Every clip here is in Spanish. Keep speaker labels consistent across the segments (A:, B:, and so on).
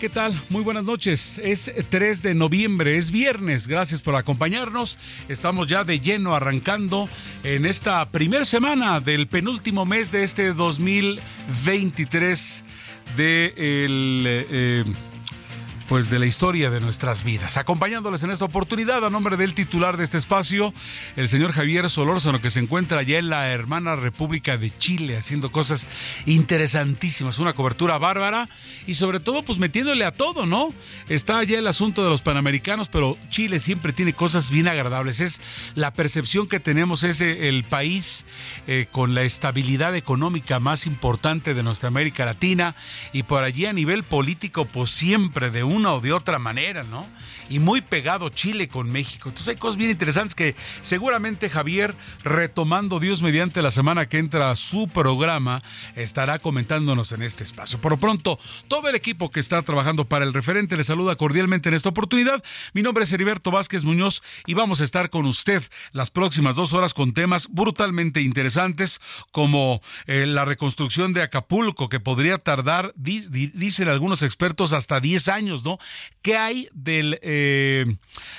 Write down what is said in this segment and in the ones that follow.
A: ¿Qué tal? Muy buenas noches. Es 3 de noviembre, es viernes. Gracias por acompañarnos. Estamos ya de lleno arrancando en esta primera semana del penúltimo mes de este 2023 de el, eh, pues de la historia de nuestras vidas. Acompañándoles en esta oportunidad a nombre del titular de este espacio, el señor Javier Solórzano, que se encuentra allá en la hermana República de Chile haciendo cosas interesantísimas, una cobertura bárbara y sobre todo pues metiéndole a todo, ¿no? Está allá el asunto de los panamericanos, pero Chile siempre tiene cosas bien agradables. Es la percepción que tenemos, es eh, el país eh, con la estabilidad económica más importante de nuestra América Latina y por allí a nivel político pues siempre de una o de otra manera, ¿no? Y muy pegado Chile con México. Entonces hay cosas bien interesantes que seguramente Javier, retomando Dios mediante la semana que entra a su programa, estará comentándonos en este espacio. Por lo pronto, todo el equipo que está trabajando para el referente le saluda cordialmente en esta oportunidad. Mi nombre es Heriberto Vázquez Muñoz y vamos a estar con usted las próximas dos horas con temas brutalmente interesantes como eh, la reconstrucción de Acapulco que podría tardar, di- di- dicen algunos expertos, hasta 10 años. ¿Qué hay del eh,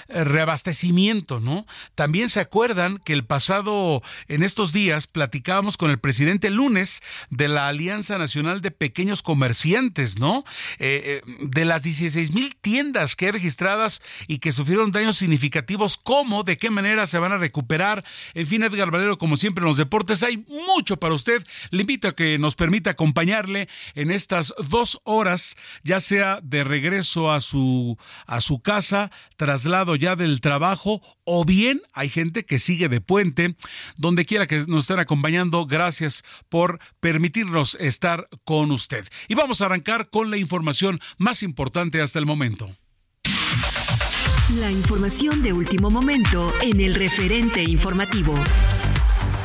A: reabastecimiento, ¿no? También se acuerdan que el pasado, en estos días, platicábamos con el presidente lunes de la Alianza Nacional de Pequeños Comerciantes, ¿no? Eh, eh, de las 16 mil tiendas que hay registradas y que sufrieron daños significativos, ¿cómo? ¿De qué manera se van a recuperar? En fin, Edgar Valero, como siempre en los deportes, hay mucho para usted. Le invito a que nos permita acompañarle en estas dos horas, ya sea de regreso a su, a su casa, traslado ya del trabajo, o bien hay gente que sigue de puente, donde quiera que nos estén acompañando, gracias por permitirnos estar con usted. Y vamos a arrancar con la información más importante hasta el momento.
B: La información de último momento en el referente informativo.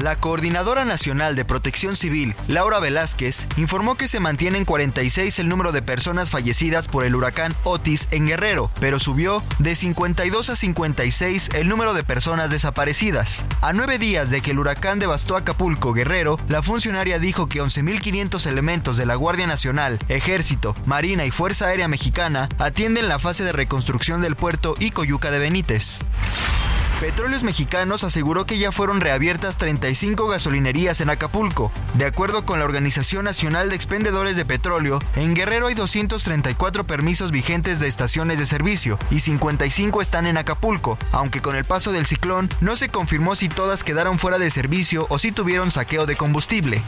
C: La Coordinadora Nacional de Protección Civil, Laura Velázquez, informó que se mantiene en 46 el número de personas fallecidas por el huracán Otis en Guerrero, pero subió de 52 a 56 el número de personas desaparecidas. A nueve días de que el huracán devastó Acapulco, Guerrero, la funcionaria dijo que 11.500 elementos de la Guardia Nacional, Ejército, Marina y Fuerza Aérea Mexicana atienden la fase de reconstrucción del puerto y Coyuca de Benítez. Petróleos Mexicanos aseguró que ya fueron reabiertas 35 gasolinerías en Acapulco. De acuerdo con la Organización Nacional de Expendedores de Petróleo, en Guerrero hay 234 permisos vigentes de estaciones de servicio y 55 están en Acapulco, aunque con el paso del ciclón no se confirmó si todas quedaron fuera de servicio o si tuvieron saqueo de combustible.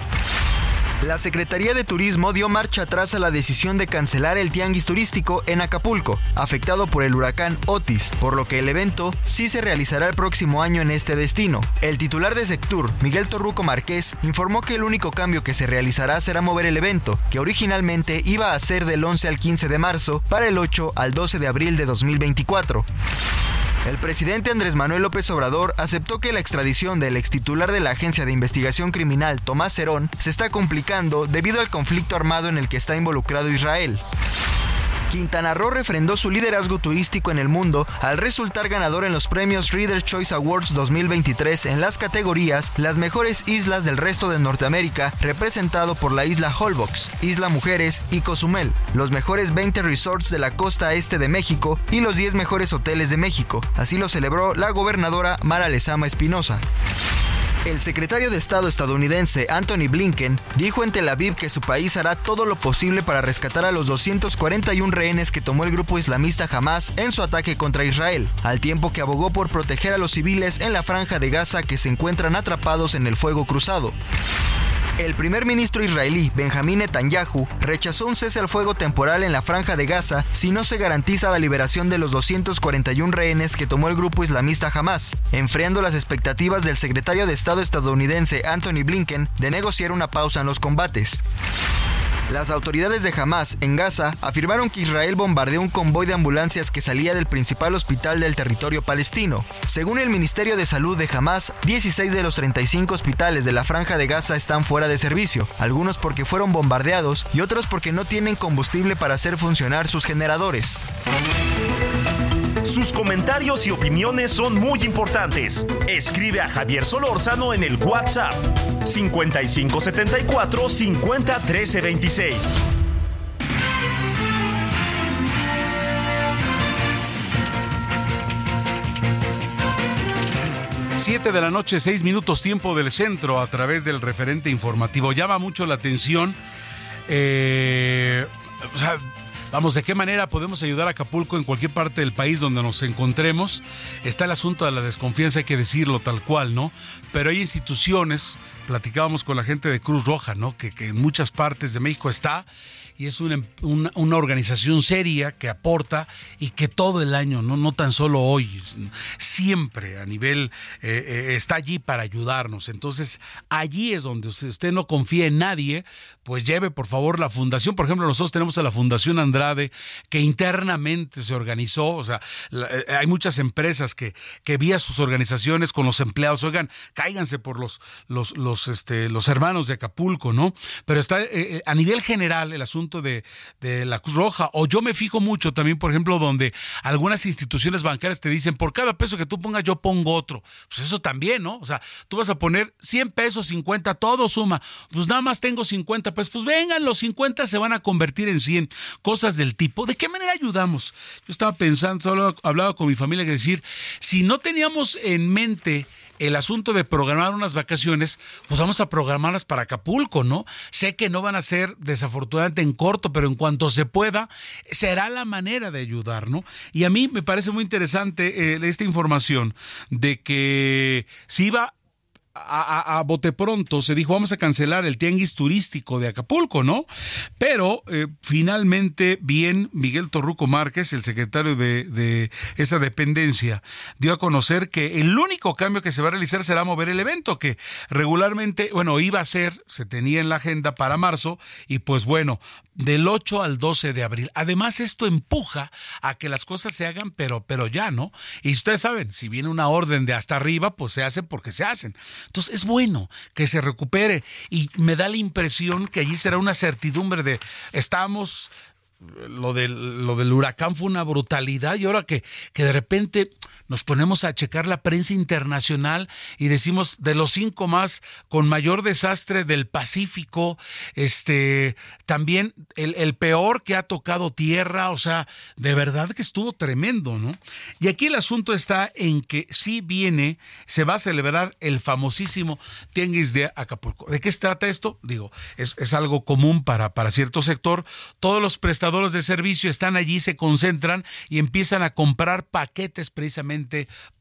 C: La Secretaría de Turismo dio marcha atrás a la decisión de cancelar el tianguis turístico en Acapulco, afectado por el huracán Otis, por lo que el evento sí se realizará el próximo año en este destino. El titular de Sectur, Miguel Torruco Márquez, informó que el único cambio que se realizará será mover el evento, que originalmente iba a ser del 11 al 15 de marzo, para el 8 al 12 de abril de 2024. El presidente Andrés Manuel López Obrador aceptó que la extradición del extitular de la Agencia de Investigación Criminal, Tomás Cerón, se está complicando debido al conflicto armado en el que está involucrado Israel. Quintana Roo refrendó su liderazgo turístico en el mundo al resultar ganador en los premios Reader's Choice Awards 2023 en las categorías Las mejores islas del resto de Norteamérica, representado por la isla Holbox, Isla Mujeres y Cozumel, los mejores 20 resorts de la costa este de México y los 10 mejores hoteles de México. Así lo celebró la gobernadora Mara Lezama Espinosa. El secretario de Estado estadounidense Anthony Blinken dijo en Tel Aviv que su país hará todo lo posible para rescatar a los 241 rehenes que tomó el grupo islamista Hamas en su ataque contra Israel, al tiempo que abogó por proteger a los civiles en la franja de Gaza que se encuentran atrapados en el fuego cruzado. El primer ministro israelí Benjamín Netanyahu rechazó un cese al fuego temporal en la franja de Gaza si no se garantiza la liberación de los 241 rehenes que tomó el grupo islamista Hamas, enfriando las expectativas del secretario de Estado estadounidense Anthony Blinken de negociar una pausa en los combates. Las autoridades de Hamas en Gaza afirmaron que Israel bombardeó un convoy de ambulancias que salía del principal hospital del territorio palestino. Según el Ministerio de Salud de Hamas, 16 de los 35 hospitales de la franja de Gaza están fuera de servicio, algunos porque fueron bombardeados y otros porque no tienen combustible para hacer funcionar sus generadores.
D: Sus comentarios y opiniones son muy importantes. Escribe a Javier Solórzano en el WhatsApp 5574 50 13 26.
A: Siete de la noche, seis minutos tiempo del centro a través del referente informativo. Llama mucho la atención. Eh, o sea, Vamos, ¿de qué manera podemos ayudar a Acapulco en cualquier parte del país donde nos encontremos? Está el asunto de la desconfianza, hay que decirlo tal cual, ¿no? Pero hay instituciones, platicábamos con la gente de Cruz Roja, ¿no? Que, que en muchas partes de México está y es una, una, organización seria que aporta y que todo el año, no, no tan solo hoy, siempre a nivel eh, eh, está allí para ayudarnos. Entonces, allí es donde usted, no confía en nadie, pues lleve por favor la fundación. Por ejemplo, nosotros tenemos a la Fundación Andrade que internamente se organizó, o sea, eh, hay muchas empresas que, que vía sus organizaciones con los empleados, oigan, cáiganse por los, los, los, este, los hermanos de Acapulco, ¿no? Pero está a nivel general el asunto de, la Cruz Roja. O yo me fijo mucho también, por ejemplo, donde algunas instituciones bancarias te dicen, por cada peso que tú pongas, yo pongo otro. Pues eso también, ¿no? O sea, tú vas a poner 100 pesos, 50, todo suma. Pues nada más tengo 50 pesos. Pues vengan, los 50 se van a convertir en 100. Cosas del tipo. ¿De qué manera ayudamos? Yo estaba pensando, solo hablaba con mi familia que decir, si no teníamos en mente el asunto de programar unas vacaciones, pues vamos a programarlas para Acapulco, ¿no? Sé que no van a ser desafortunadamente en corto, pero en cuanto se pueda, será la manera de ayudar, ¿no? Y a mí me parece muy interesante eh, esta información de que si iba a, a, pronto se dijo vamos a cancelar el tianguis turístico de Acapulco, ¿no? Pero eh, finalmente bien Miguel Torruco Márquez, el secretario de, de, esa dependencia, dio a conocer que el único cambio que se va a realizar será mover el evento, que regularmente, bueno, iba a ser, se tenía en la agenda para marzo, y pues bueno, del 8 al 12 de abril. Además, esto empuja a que las cosas se hagan, pero, pero ya, ¿no? Y ustedes saben, si viene una orden de hasta arriba, pues se hacen porque se hacen. Entonces, es bueno que se recupere. Y me da la impresión que allí será una certidumbre de estamos lo del, lo del huracán fue una brutalidad y ahora que, que de repente nos ponemos a checar la prensa internacional y decimos de los cinco más con mayor desastre del Pacífico, este, también el, el, peor que ha tocado tierra, o sea, de verdad que estuvo tremendo, ¿no? Y aquí el asunto está en que sí viene, se va a celebrar el famosísimo Tianguis de Acapulco. ¿De qué se trata esto? Digo, es, es algo común para, para cierto sector. Todos los prestadores de servicio están allí, se concentran y empiezan a comprar paquetes precisamente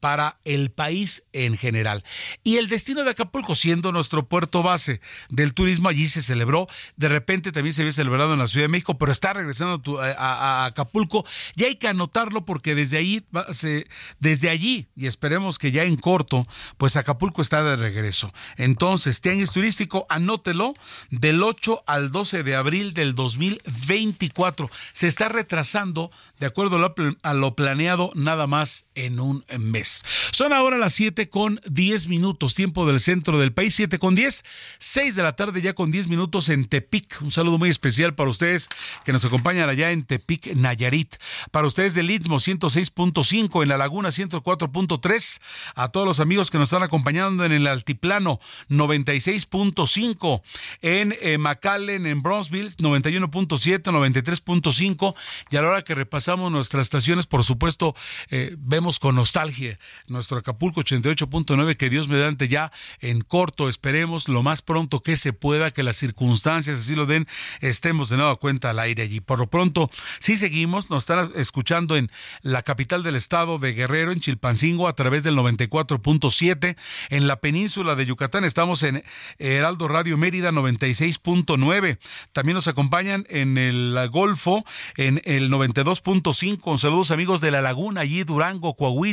A: para el país en general. Y el destino de Acapulco, siendo nuestro puerto base del turismo, allí se celebró. De repente también se había celebrado en la Ciudad de México, pero está regresando a, Acapulco. Y hay que anotarlo porque desde ahí, se, desde allí, y esperemos que ya en corto, pues Acapulco está de regreso. Entonces, Tianguis Turístico, anótelo, del 8 al 12 de abril del 2024. Se está retrasando, de acuerdo a lo, a lo planeado, nada más en un mes. Son ahora las 7 con 10 minutos, tiempo del centro del país, 7 con 10, 6 de la tarde ya con 10 minutos en Tepic. Un saludo muy especial para ustedes que nos acompañan allá en Tepic, Nayarit. Para ustedes del Istmo 106.5, en La Laguna 104.3. A todos los amigos que nos están acompañando en el Altiplano 96.5. En eh, McAllen, en Bronzeville 91.7, 93.5. Y a la hora que repasamos nuestras estaciones, por supuesto, eh, vemos con nostalgia nuestro Acapulco 88.9, que Dios mediante ya en corto, esperemos lo más pronto que se pueda, que las circunstancias así lo den, estemos de nuevo cuenta al aire allí. Por lo pronto, sí seguimos, nos están escuchando en la capital del estado de Guerrero, en Chilpancingo, a través del 94.7. En la península de Yucatán estamos en Heraldo Radio Mérida 96.9. También nos acompañan en el Golfo, en el 92.5. Saludos amigos de La Laguna, allí Durango, Coahuila.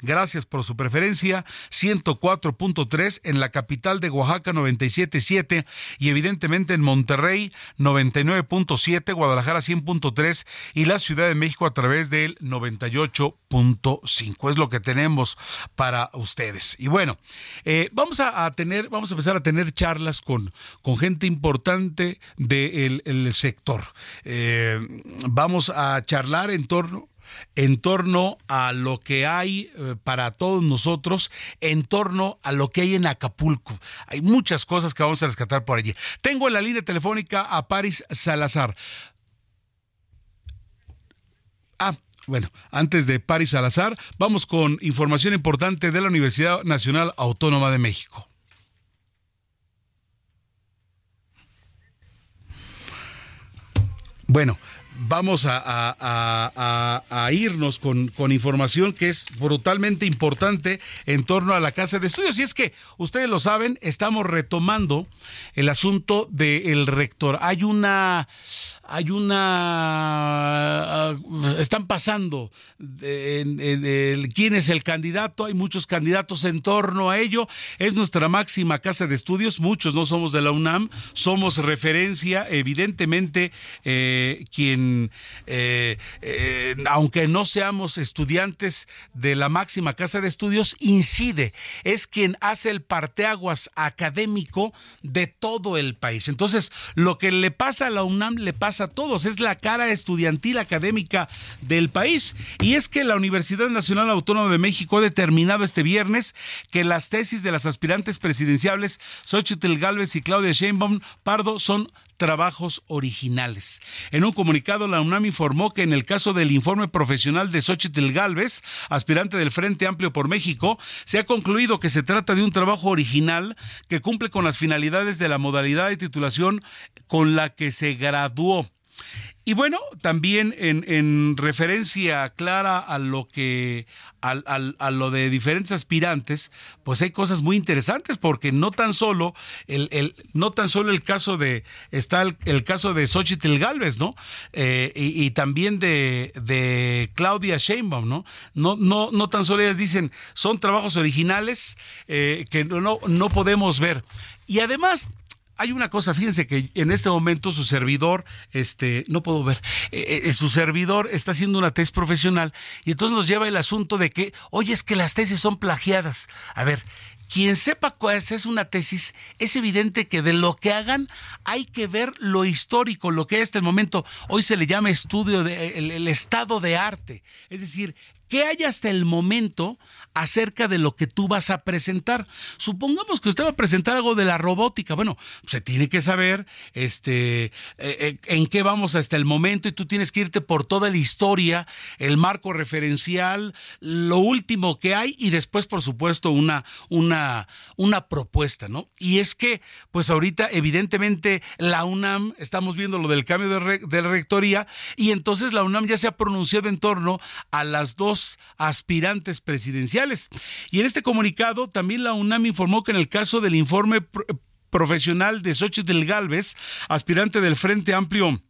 A: Gracias por su preferencia. 104.3 en la capital de Oaxaca 97.7 y evidentemente en Monterrey 99.7, Guadalajara 100.3 y la Ciudad de México a través del 98.5. Es lo que tenemos para ustedes. Y bueno, eh, vamos a, tener, vamos a empezar a tener charlas con, con gente importante del sector. Eh, vamos a charlar en torno en torno a lo que hay eh, para todos nosotros, en torno a lo que hay en Acapulco. Hay muchas cosas que vamos a rescatar por allí. Tengo en la línea telefónica a Paris Salazar. Ah, bueno, antes de Paris Salazar, vamos con información importante de la Universidad Nacional Autónoma de México. Bueno, vamos a, irnos con, con, información que es brutalmente importante en torno a la Casa de Estudios. Y es que, ustedes lo saben, estamos retomando el asunto del rector. Hay una hay una ah, están pasando en, quién es el candidato, hay muchos candidatos en torno a ello, es nuestra máxima casa de estudios, muchos no somos de la UNAM, somos referencia, evidentemente eh, quien, eh, eh, aunque no seamos estudiantes de la máxima casa de estudios, incide, es quien hace el parteaguas académico de todo el país. Entonces, lo que le pasa a la UNAM le pasa a todos, es la cara estudiantil académica del país. Y es que la Universidad Nacional Autónoma de México ha determinado este viernes que las tesis de las aspirantes presidenciales Xochitl Galvez y Claudia Sheinbaum Pardo son trabajos originales. En un comunicado, la UNAM informó que en el caso del informe profesional de Xochitl Galvez, aspirante del Frente Amplio por México, se ha concluido que se trata de un trabajo original que cumple con las finalidades de la modalidad de titulación con la que se graduó. Y bueno, también en, referencia clara a lo que a, lo de diferentes aspirantes, pues hay cosas muy interesantes porque no tan solo el, el no tan solo el caso de está el, caso de Xochitl Galvez, ¿no? Eh, y, también de, de Claudia Sheinbaum, ¿no? No no no tan solo ellas dicen son trabajos originales eh, que no no podemos ver y además hay una cosa, fíjense que en este momento su servidor, este, no puedo ver, eh, eh, su servidor está haciendo una tesis profesional y entonces nos lleva el asunto de que, oye, es que las tesis son plagiadas. A ver, quien sepa cuál es una tesis, es evidente que de lo que hagan hay que ver lo histórico, lo que hasta el momento hoy se le llama estudio del el estado de arte. Es decir, ¿Qué hay hasta el momento acerca de lo que tú vas a presentar? Supongamos que usted va a presentar algo de la robótica. Bueno, se tiene que saber este, eh, eh, en qué vamos hasta el momento y tú tienes que irte por toda la historia, el marco referencial, lo último que hay y después, por supuesto, una, una, una propuesta, ¿no? Y es que, pues ahorita, evidentemente, la UNAM, estamos viendo lo del cambio de, de rectoría y entonces la UNAM ya se ha pronunciado en torno a las dos aspirantes presidenciales. Y en este comunicado también la UNAM informó que en el caso del informe profesional de Xochitl Galvez, aspirante del Frente Amplio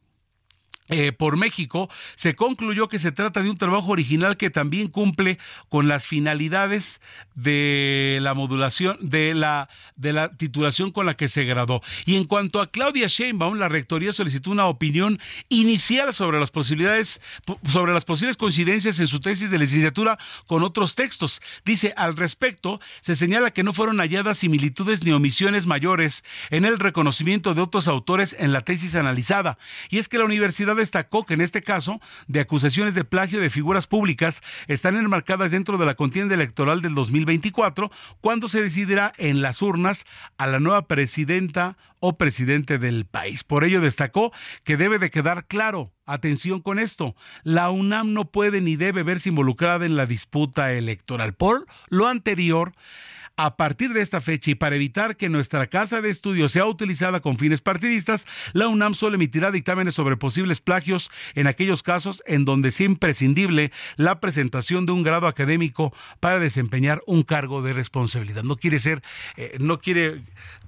A: eh, por México, se concluyó que se trata de un trabajo original que también cumple con las finalidades de la modulación, de la, de la titulación con la que se graduó. Y en cuanto a Claudia Sheinbaum, la rectoría solicitó una opinión inicial sobre las posibilidades, sobre las posibles coincidencias en su tesis de licenciatura con otros textos. Dice, al respecto, se señala que no fueron halladas similitudes ni omisiones mayores en el reconocimiento de otros autores en la tesis analizada. Y es que la universidad destacó que en este caso, de acusaciones de plagio de figuras públicas están enmarcadas dentro de la contienda electoral del 2024, cuando se decidirá en las urnas a la nueva presidenta o presidente del país. Por ello destacó que debe de quedar claro, atención con esto, la UNAM no puede ni debe verse involucrada en la disputa electoral. Por lo anterior, a partir de esta fecha y para evitar que nuestra casa de estudio sea utilizada con fines partidistas, la UNAM solo emitirá dictámenes sobre posibles plagios en aquellos casos en donde sea imprescindible la presentación de un grado académico para desempeñar un cargo de responsabilidad. No quiere ser, eh, no quiere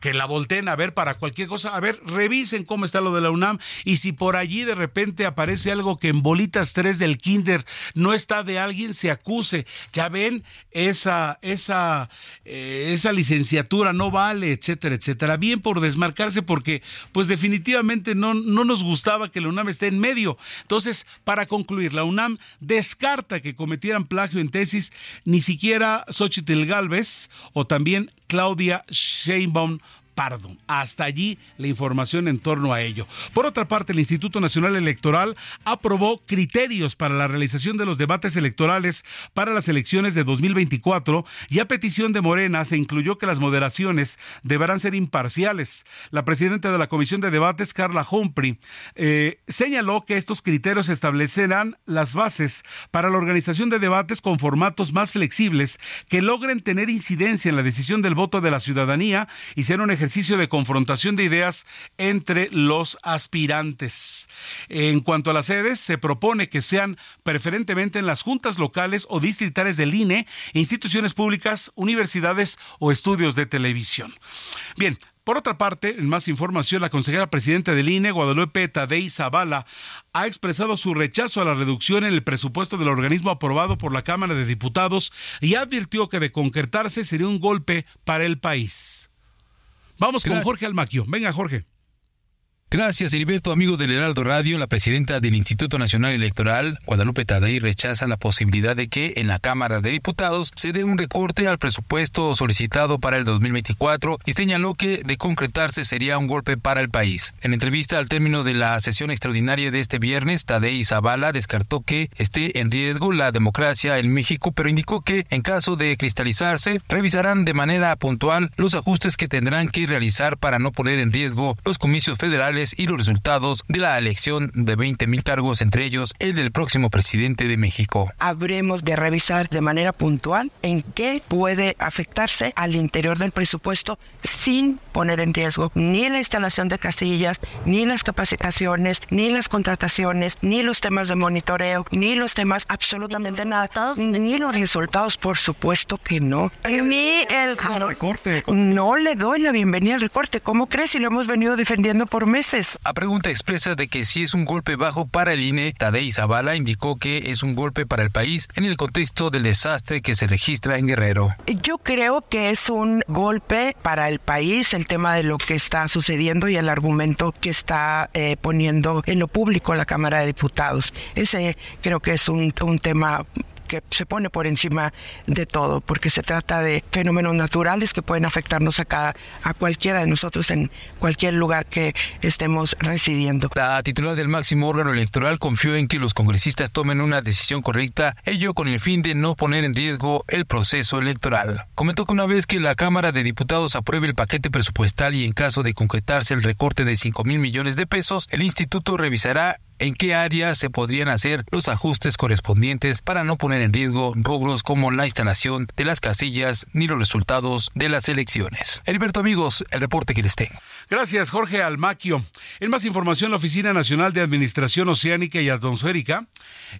A: que la volteen a ver para cualquier cosa. A ver, revisen cómo está lo de la UNAM y si por allí de repente aparece algo que en bolitas 3 del kinder no está de alguien, se acuse. Ya ven, esa, esa, eh, esa licenciatura no vale, etcétera, etcétera. Bien por desmarcarse porque pues definitivamente no, no nos gustaba que la UNAM esté en medio. Entonces, para concluir, la UNAM descarta que cometieran plagio en tesis ni siquiera Xochitl Galvez o también Claudia Sheinbaum Pardo. Hasta allí la información en torno a ello. Por otra parte, el Instituto Nacional Electoral aprobó criterios para la realización de los debates electorales para las elecciones de 2024 y a petición de Morena se incluyó que las moderaciones deberán ser imparciales. La presidenta de la Comisión de Debates, Carla Humphrey, eh, señaló que estos criterios establecerán las bases para la organización de debates con formatos más flexibles que logren tener incidencia en la decisión del voto de la ciudadanía y ser un ejercicio ejercicio de confrontación de ideas entre los aspirantes. En cuanto a las sedes, se propone que sean preferentemente en las juntas locales o distritales del INE, instituciones públicas, universidades o estudios de televisión. Bien, por otra parte, en más información, la consejera presidenta del INE, Guadalupe Tadei Zavala, ha expresado su rechazo a la reducción en el presupuesto del organismo aprobado por la Cámara de Diputados y advirtió que de concretarse sería un golpe para el país. Vamos con Jorge Almaquio. Venga, Jorge.
E: Gracias, Heriberto, amigo del Heraldo Radio. La presidenta del Instituto Nacional Electoral, Guadalupe Tadei, rechaza la posibilidad de que en la Cámara de Diputados se dé un recorte al presupuesto solicitado para el 2024 y señaló que de concretarse sería un golpe para el país. En entrevista al término de la sesión extraordinaria de este viernes, Tadei Zavala descartó que esté en riesgo la democracia en México, pero indicó que en caso de cristalizarse, revisarán de manera puntual los ajustes que tendrán que realizar para no poner en riesgo los comicios federales y los resultados de la elección de 20 mil cargos, entre ellos el del próximo presidente de México.
F: Habremos de revisar de manera puntual en qué puede afectarse al interior del presupuesto sin poner en riesgo ni la instalación de casillas, ni las capacitaciones, ni las contrataciones, ni los temas de monitoreo, ni los temas absolutamente nada, ni los resultados, por supuesto que no. Ni el recorte. No le doy la bienvenida al recorte. ¿Cómo crees si lo hemos venido defendiendo por meses?
E: A pregunta expresa de que si es un golpe bajo para el INE, Tadei Zavala indicó que es un golpe para el país en el contexto del desastre que se registra en Guerrero.
F: Yo creo que es un golpe para el país el tema de lo que está sucediendo y el argumento que está eh, poniendo en lo público la Cámara de Diputados. Ese creo que es un, un tema se pone por encima de todo, porque se trata de fenómenos naturales que pueden afectarnos a, cada, a cualquiera de nosotros en cualquier lugar que estemos residiendo.
E: La titular del máximo órgano electoral confió en que los congresistas tomen una decisión correcta, ello con el fin de no poner en riesgo el proceso electoral. Comentó que una vez que la Cámara de Diputados apruebe el paquete presupuestal y en caso de concretarse el recorte de 5 mil millones de pesos, el instituto revisará en qué áreas se podrían hacer los ajustes correspondientes para no poner en riesgo rubros como la instalación de las casillas ni los resultados de las elecciones. Heriberto amigos, el reporte que les tengo.
A: Gracias, Jorge Almaquio. En más información, la Oficina Nacional de Administración Oceánica y Atmosférica,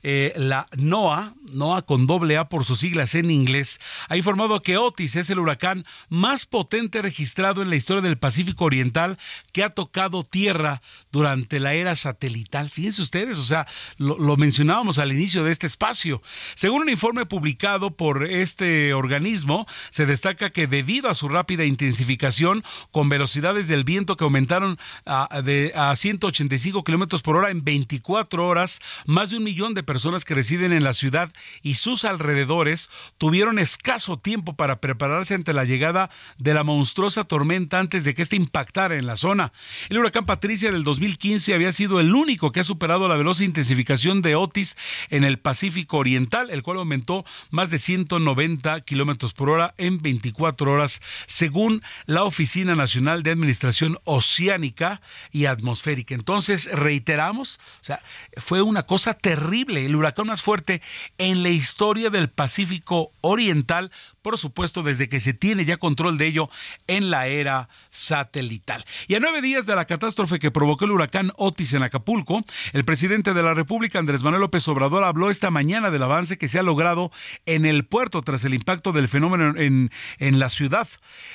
A: eh, la NOAA, NOAA con doble A por sus siglas en inglés, ha informado que Otis es el huracán más potente registrado en la historia del Pacífico Oriental que ha tocado tierra durante la era satelital. Fíjense ustedes, o sea, lo, mencionábamos al inicio de este espacio. Según un informe publicado por este organismo, se destaca que debido a su rápida intensificación, con velocidades del viento que aumentaron a, de, a 185 kilómetros por hora en 24 horas, más de un millón de personas que residen en la ciudad y sus alrededores tuvieron escaso tiempo para prepararse ante la llegada de la monstruosa tormenta antes de que éste impactara en la zona. El huracán Patricia del 2015 había sido el único que ha superado la veloz intensificación de Otis en el Pacífico Oriental, el cual aumentó más de 190 kilómetros por hora en 24 horas, según la Oficina Nacional de Administración Oceánica y Atmosférica. Entonces, reiteramos, o sea, fue una cosa terrible, el huracán más fuerte en la historia del Pacífico Oriental, por supuesto, desde que se tiene ya control de ello en la era satelital. Y a nueve días de la catástrofe que provocó el huracán Otis en Acapulco, el presidente de la República, Andrés Manuel López Obrador, habló esta mañana del avance que se ha logrado en el puerto tras el impacto del fenómeno en, en la ciudad.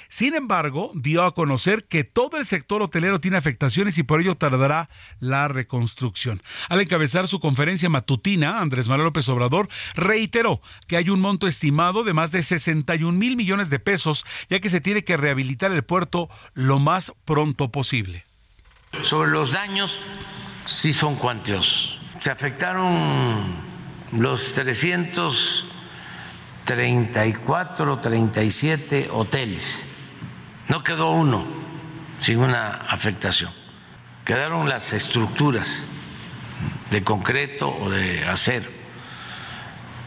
A: Sin embargo, dio a conocer que todo el sector hotelero tiene afectaciones y por ello tardará la reconstrucción. Al encabezar su conferencia matutina, Andrés Manuel López Obrador reiteró que hay un monto estimado de más de 61 mil millones de pesos, ya que se tiene que rehabilitar el puerto lo más pronto posible.
G: Sobre los daños, sí son cuantiosos. Se afectaron los 334, 37 hoteles. No quedó uno sin una afectación. Quedaron las estructuras de concreto o de acero.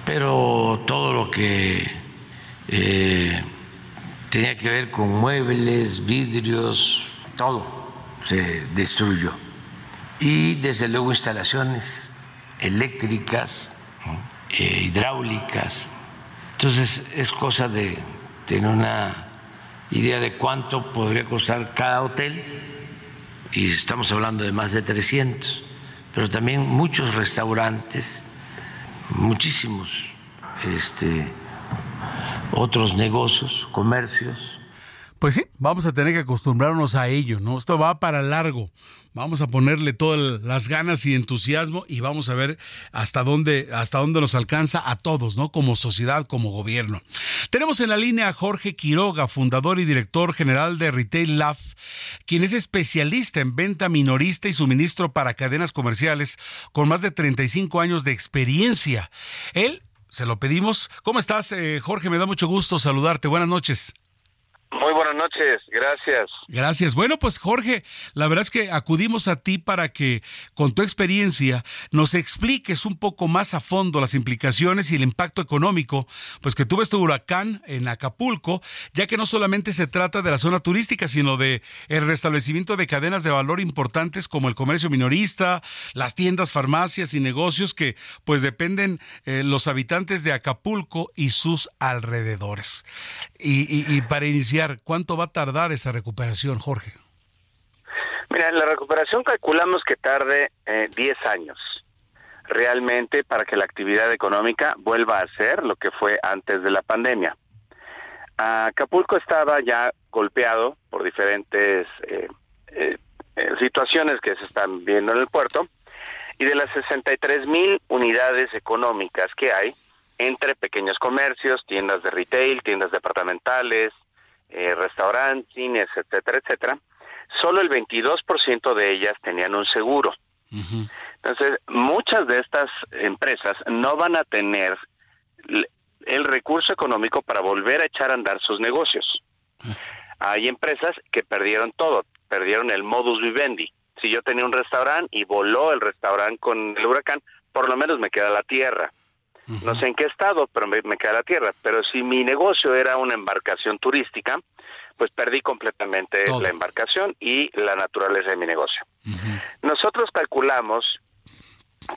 G: Pero todo lo que eh, tenía que ver con muebles, vidrios, todo se destruyó. Y desde luego instalaciones eléctricas, eh, hidráulicas. Entonces es cosa de tener una idea de cuánto podría costar cada hotel, y estamos hablando de más de 300, pero también muchos restaurantes, muchísimos este, otros negocios, comercios
A: pues sí, vamos a tener que acostumbrarnos a ello, ¿no? Esto va para largo. Vamos a ponerle todas las ganas y entusiasmo y vamos a ver hasta dónde, hasta dónde nos alcanza a todos, ¿no? Como sociedad, como gobierno. Tenemos en la línea a Jorge Quiroga, fundador y director general de Retail Lab, quien es especialista en venta minorista y suministro para cadenas comerciales con más de 35 años de experiencia. Él, se lo pedimos. ¿Cómo estás, eh, Jorge? Me da mucho gusto saludarte. Buenas noches.
H: Muy buenas noches, gracias.
A: Gracias. Bueno, pues Jorge, la verdad es que acudimos a ti para que con tu experiencia nos expliques un poco más a fondo las implicaciones y el impacto económico, pues que tuvo este huracán en Acapulco, ya que no solamente se trata de la zona turística, sino de el restablecimiento de cadenas de valor importantes como el comercio minorista, las tiendas, farmacias y negocios que pues dependen eh, los habitantes de Acapulco y sus alrededores. y para iniciar ¿cuánto va a tardar esa recuperación, Jorge?
H: Mira, la recuperación calculamos que tarde 10 eh, años realmente para que la actividad económica vuelva a ser lo que fue antes de la pandemia. Acapulco estaba ya golpeado por diferentes eh, eh, situaciones que se están viendo en el puerto y de las 63 mil unidades económicas que hay entre pequeños comercios, tiendas de retail, tiendas departamentales, eh, restaurantes, cines, etcétera, etcétera, solo el 22% de ellas tenían un seguro. Entonces, muchas de estas empresas no van a tener el recurso económico para volver a echar a andar sus negocios. Hay empresas que perdieron todo, perdieron el modus vivendi. Si yo tenía un restaurante y voló el restaurante con el huracán, por lo menos me queda la tierra. No sé en qué estado, pero me, queda la tierra. Pero si mi negocio era una embarcación turística, pues perdí completamente la embarcación y la naturaleza de mi negocio. Nosotros calculamos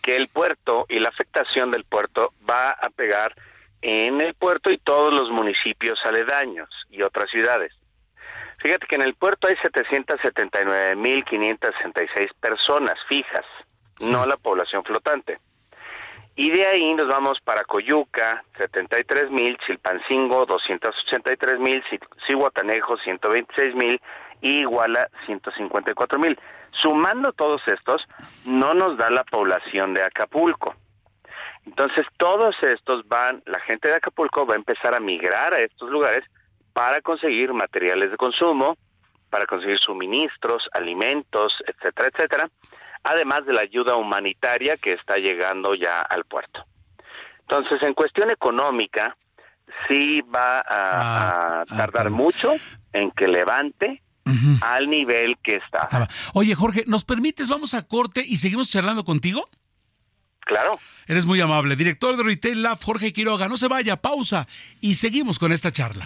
H: que el puerto y la afectación del puerto va a pegar en el puerto y todos los municipios aledaños y otras ciudades. Fíjate que en el puerto hay 779.566 personas fijas, no la población flotante. Y de ahí nos vamos para Coyuca, 73 mil, Chilpancingo, 283 mil, Cihuatanejo, 126 mil y Iguala, 154 mil. Sumando todos estos, no nos da la población de Acapulco. Entonces, todos estos van, la gente de Acapulco va a empezar a migrar a estos lugares para conseguir materiales de consumo, para conseguir suministros, alimentos, etcétera, etcétera, además de la ayuda humanitaria que está llegando ya al puerto. Entonces, en cuestión económica, sí va a, ah, ah, tardar mucho en que levante al nivel que está.
A: Oye, Jorge, ¿nos permites? Vamos a corte y seguimos charlando contigo.
H: Claro.
A: Eres muy amable. Director de Retail Lab, Jorge Quiroga. No se vaya, pausa y seguimos con esta charla.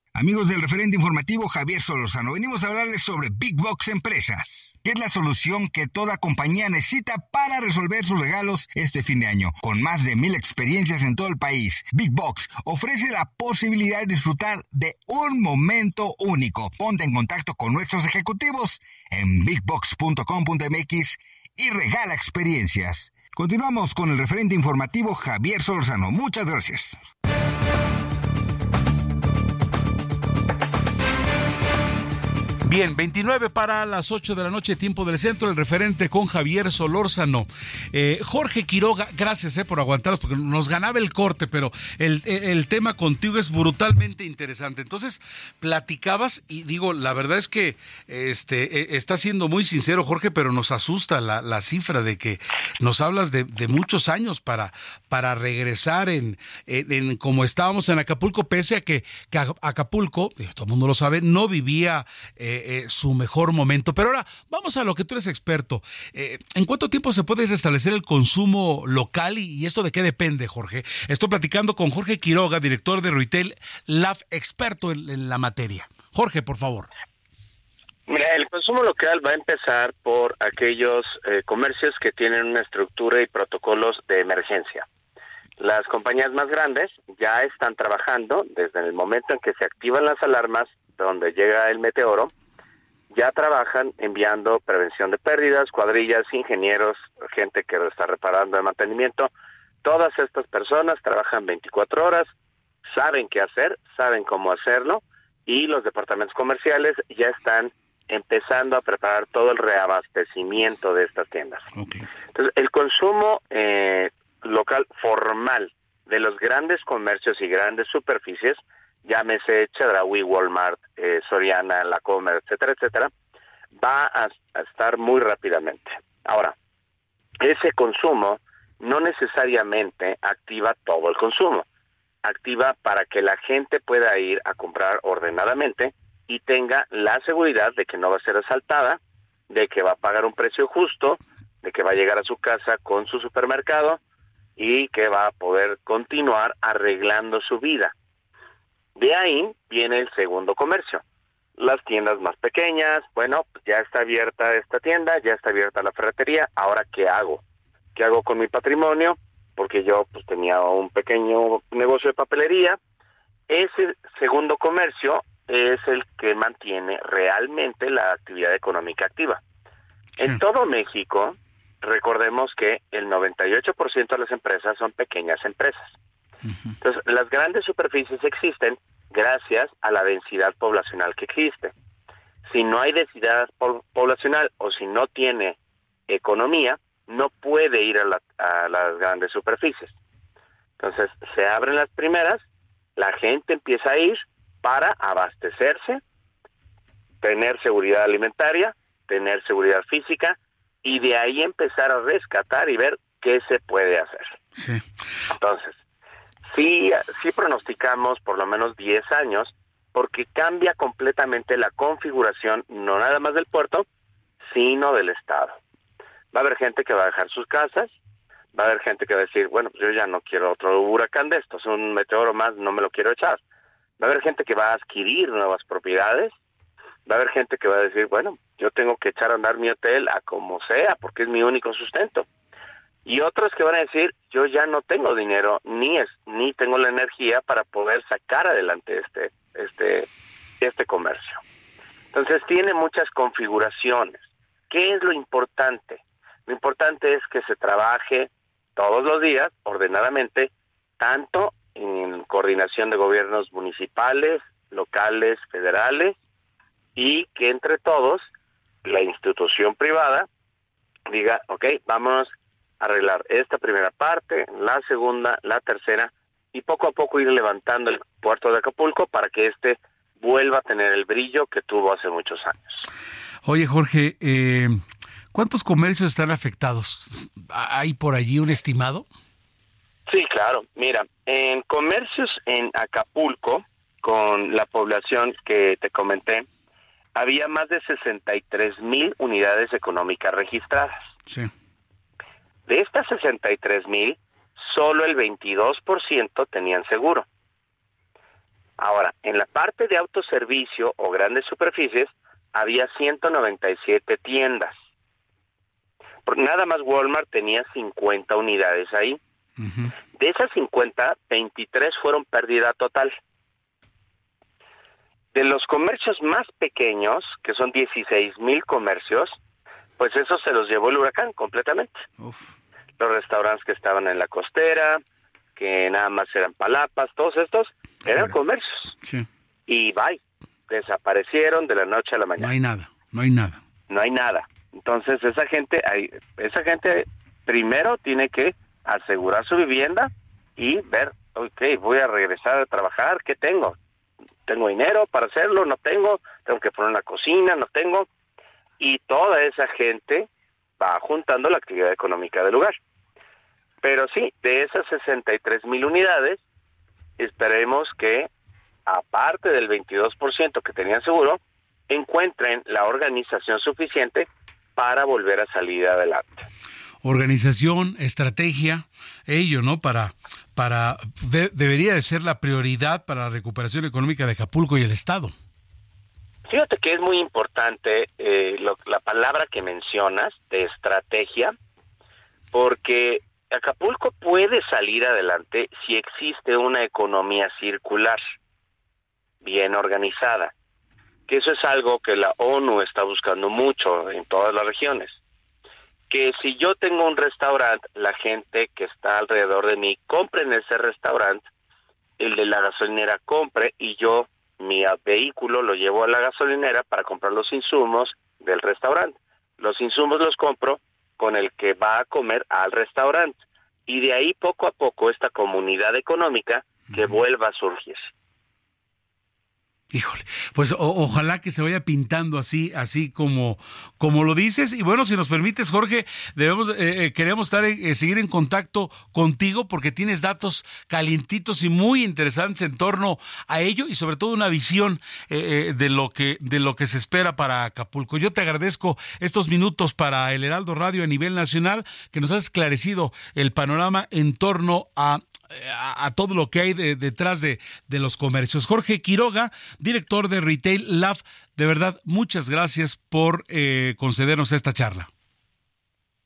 I: Amigos del referente informativo Javier Solorzano, venimos a hablarles sobre Big Box Empresas, que es la solución que toda compañía necesita para resolver sus regalos este fin de año. Con más de mil experiencias en todo el país, Big Box ofrece la posibilidad de disfrutar de un momento único. Ponte en contacto con nuestros ejecutivos en bigbox.com.mx y regala experiencias. Continuamos con el referente informativo Javier Solorzano. Muchas gracias.
A: Bien, 29 para las 8 de la noche, tiempo del centro, el referente con Javier Solórzano. Eh, Jorge Quiroga, gracias eh, por aguantarnos, porque nos ganaba el corte, pero el, el, tema contigo es brutalmente interesante. Entonces, platicabas y digo, la verdad es que este, eh, está siendo muy sincero, Jorge, pero nos asusta la, la cifra de que nos hablas de, de, muchos años para, para regresar en, en, como estábamos en Acapulco, pese a que, que Acapulco, todo el mundo lo sabe, no vivía... Eh, su mejor momento. Pero ahora vamos a lo que tú eres experto. Eh, ¿En cuánto tiempo se puede restablecer el consumo local y, esto de qué depende, Jorge? Estoy platicando con Jorge Quiroga, director de Retail Lab, experto en, la materia. Jorge, por favor.
H: Mira, el consumo local va a empezar por aquellos eh, comercios que tienen una estructura y protocolos de emergencia. Las compañías más grandes ya están trabajando desde el momento en que se activan las alarmas donde llega el meteoro ya trabajan enviando prevención de pérdidas, cuadrillas, ingenieros, gente que está reparando el mantenimiento. Todas estas personas trabajan 24 horas, saben qué hacer, saben cómo hacerlo y los departamentos comerciales ya están empezando a preparar todo el reabastecimiento de estas tiendas. Entonces, el consumo eh, local formal de los grandes comercios y grandes superficies llámese Chedraui, Walmart, eh, Soriana, La Comer, etcétera, etcétera, va a, estar muy rápidamente. Ahora, ese consumo no necesariamente activa todo el consumo, activa para que la gente pueda ir a comprar ordenadamente y tenga la seguridad de que no va a ser asaltada, de que va a pagar un precio justo, de que va a llegar a su casa con su supermercado y que va a poder continuar arreglando su vida. De ahí viene el segundo comercio. Las tiendas más pequeñas, bueno, pues ya está abierta esta tienda, ya está abierta la ferretería, ahora ¿qué hago? ¿Qué hago con mi patrimonio? Porque yo pues tenía un pequeño negocio de papelería. Ese segundo comercio es el que mantiene realmente la actividad económica activa. En todo México, recordemos que el 98% de las empresas son pequeñas empresas. Entonces, las grandes superficies existen gracias a la densidad poblacional que existe. si no hay densidad poblacional o si no tiene economía, no puede ir a, a las grandes superficies. Entonces se abren las primeras, la gente empieza a ir para abastecerse, tener seguridad alimentaria, tener seguridad física y de ahí empezar a rescatar y ver qué se puede hacer. Entonces, sí, sí pronosticamos por lo menos 10 años porque cambia completamente la configuración, no nada más del puerto, sino del Estado. Va a haber gente que va a dejar sus casas, va a haber gente que va a decir, bueno, pues yo ya no quiero otro huracán de estos, un meteoro más, no me lo quiero echar. Va a haber gente que va a adquirir nuevas propiedades, va a haber gente que va a decir, bueno, yo tengo que echar a andar mi hotel a como sea, porque es mi único sustento. Y otros que van a decir, yo ya no tengo dinero, ni es, ni tengo la energía para poder sacar adelante este, este, este comercio. Entonces tiene muchas configuraciones. ¿Qué es lo importante? Lo importante es que se trabaje todos los días, ordenadamente, tanto en coordinación de gobiernos municipales, locales, federales, y que entre todos, la institución privada diga, ok, a arreglar esta primera parte, la segunda, la tercera, y poco a poco ir levantando el puerto de Acapulco para que éste vuelva a tener el brillo que tuvo hace muchos años.
A: Oye, Jorge, eh, ¿cuántos comercios están afectados? ¿Hay por allí un estimado?
H: Sí, claro. Mira, en comercios en Acapulco, con la población que te comenté, había más de 63 mil unidades económicas registradas.
A: Sí.
H: De estas 63 mil, solo el 22% tenían seguro. Ahora, en la parte de autoservicio o grandes superficies, había 197 tiendas. Nada más Walmart tenía 50 unidades ahí. De esas 50, 23 fueron pérdida total. De los comercios más pequeños, que son 16 mil comercios, pues eso se los llevó el huracán completamente. Los restaurantes que estaban en la costera, que nada más eran palapas, todos estos eran comercios. Y bye, desaparecieron de la noche a la mañana.
A: No hay nada, no hay nada.
H: No hay nada. Entonces esa gente, esa gente primero tiene que asegurar su vivienda y ver, ok, voy a regresar a trabajar, ¿qué tengo? tengo dinero para hacerlo, no tengo, tengo que poner una cocina, no tengo. Y toda esa gente va juntando la actividad económica del lugar. Pero sí, de esas 63 mil unidades, esperemos que, aparte del 22% que tenían seguro, encuentren la organización suficiente para volver a salir adelante.
A: Organización, estrategia, ello, ¿no? Para para debería de ser la prioridad para la recuperación económica de Acapulco y el Estado.
H: Fíjate que es muy importante eh, la palabra que mencionas de estrategia, porque Acapulco puede salir adelante si existe una economía circular bien organizada, que eso es algo que la ONU está buscando mucho en todas las regiones. Que si yo tengo un restaurante, la gente que está alrededor de mí compre en ese restaurante, el de la gasolinera compre y yo mi vehículo lo llevo a la gasolinera para comprar los insumos del restaurante. Los insumos los compro con el que va a comer al restaurante y de ahí poco a poco esta comunidad económica que vuelva a surgir.
A: Híjole, pues ojalá que se vaya pintando así, así como, como lo dices. Y bueno, si nos permites, Jorge, debemos, eh, eh, queremos estar, eh, seguir en contacto contigo porque tienes datos calientitos y muy interesantes en torno a ello y sobre todo una visión de lo que, de lo que se espera para Acapulco. Yo te agradezco estos minutos para el Heraldo Radio a nivel nacional que nos has esclarecido el panorama en torno a a, todo lo que hay detrás de, de, los comercios. Jorge Quiroga, director de Retail Lab, de verdad, muchas gracias por eh, concedernos esta charla.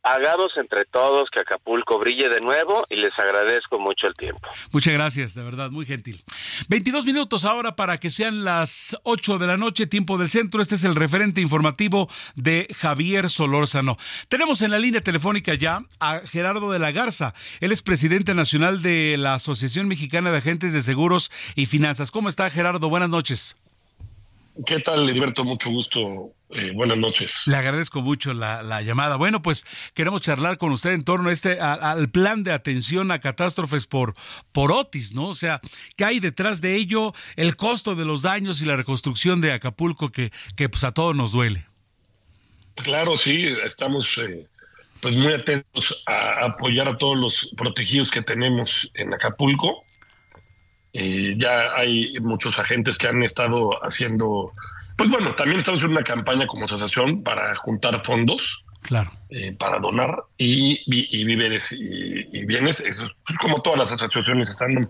H: Hagamos entre todos que Acapulco brille de nuevo y les agradezco mucho el tiempo.
A: Muchas gracias, de verdad, muy gentil. 22 minutos ahora para que sean las 8 de la noche, tiempo del centro. Este es el referente informativo de Javier Solórzano. Tenemos en la línea telefónica ya a Gerardo de la Garza. Él es presidente nacional de la Asociación Mexicana de Agentes de Seguros y Finanzas. ¿Cómo está, Gerardo? Buenas noches.
J: ¿Qué tal, Heriberto? Mucho gusto. Eh, buenas noches.
A: Le agradezco mucho la, llamada. Bueno, pues queremos charlar con usted en torno a este, al plan de atención a catástrofes por, por Otis, ¿no? O sea, ¿qué hay detrás de ello? El costo de los daños y la reconstrucción de Acapulco que, que pues a todos nos duele.
J: Claro, sí, estamos eh, pues muy atentos a apoyar a todos los protegidos que tenemos en Acapulco. Eh, ya hay muchos agentes que han estado haciendo, pues bueno, también estamos en una campaña como asociación para juntar fondos.
A: Claro.
J: Eh, para donar y, víveres y, bienes. Eso es pues, como todas las asociaciones están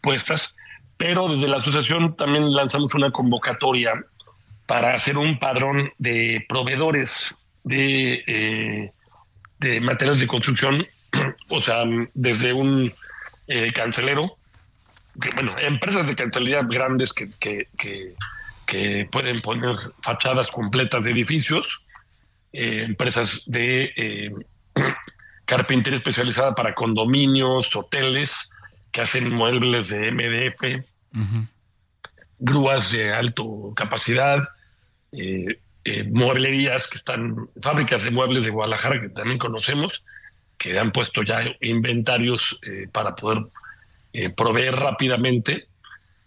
J: puestas. Pero desde la asociación también lanzamos una convocatoria para hacer un padrón de proveedores de, eh, de materiales de construcción, o sea, desde un cancelero bueno, empresas de cancelería grandes que, que, pueden poner fachadas completas de edificios, eh, empresas de eh, carpintería especializada para condominios, hoteles, que hacen muebles de MDF, grúas de alto capacidad, eh, mueblerías que están, fábricas de muebles de Guadalajara que también conocemos, que han puesto ya inventarios para poder eh, proveer rápidamente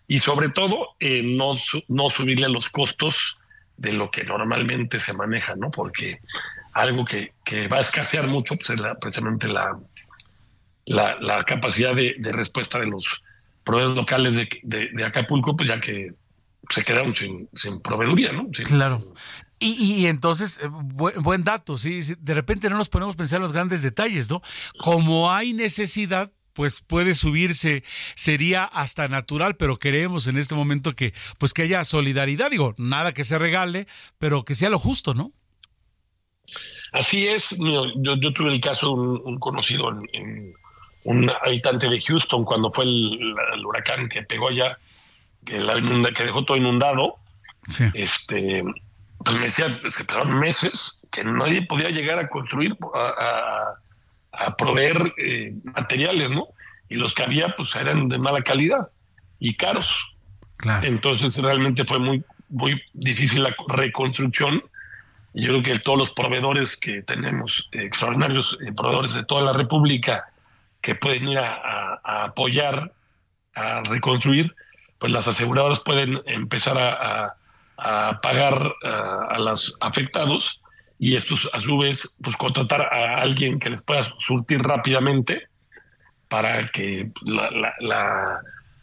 J: y sobre todo eh, no, no subirle los costos de lo que normalmente se maneja, ¿no? Porque algo que, va a escasear mucho pues, es la, precisamente la, la, capacidad de, respuesta de los proveedores locales de, Acapulco, pues ya que se quedaron sin, sin proveeduría, ¿no?
A: claro. Y, y, entonces, eh, buen, buen dato, ¿sí? De repente no nos ponemos a pensar en los grandes detalles, ¿no? Como hay necesidad, pues puede subirse, sería hasta natural, pero queremos en este momento que pues que haya solidaridad, digo, nada que se regale, pero que sea lo justo, ¿no?
J: Así es, yo, yo tuve el caso de un, conocido, en, un habitante de Houston, cuando fue el, huracán que pegó allá, que, que dejó todo inundado, este, pues me decía que pasaron meses que nadie podía llegar a construir, a a proveer eh, materiales, ¿no? Y los que había, pues eran de mala calidad y caros. Entonces realmente fue muy, muy difícil la reconstrucción. Y yo creo que todos los proveedores que tenemos, extraordinarios eh, proveedores de toda la República, que pueden ir a, apoyar, a reconstruir, pues las aseguradoras pueden empezar a, pagar a, a los afectados y estos a su vez pues contratar a alguien que les pueda surtir rápidamente para que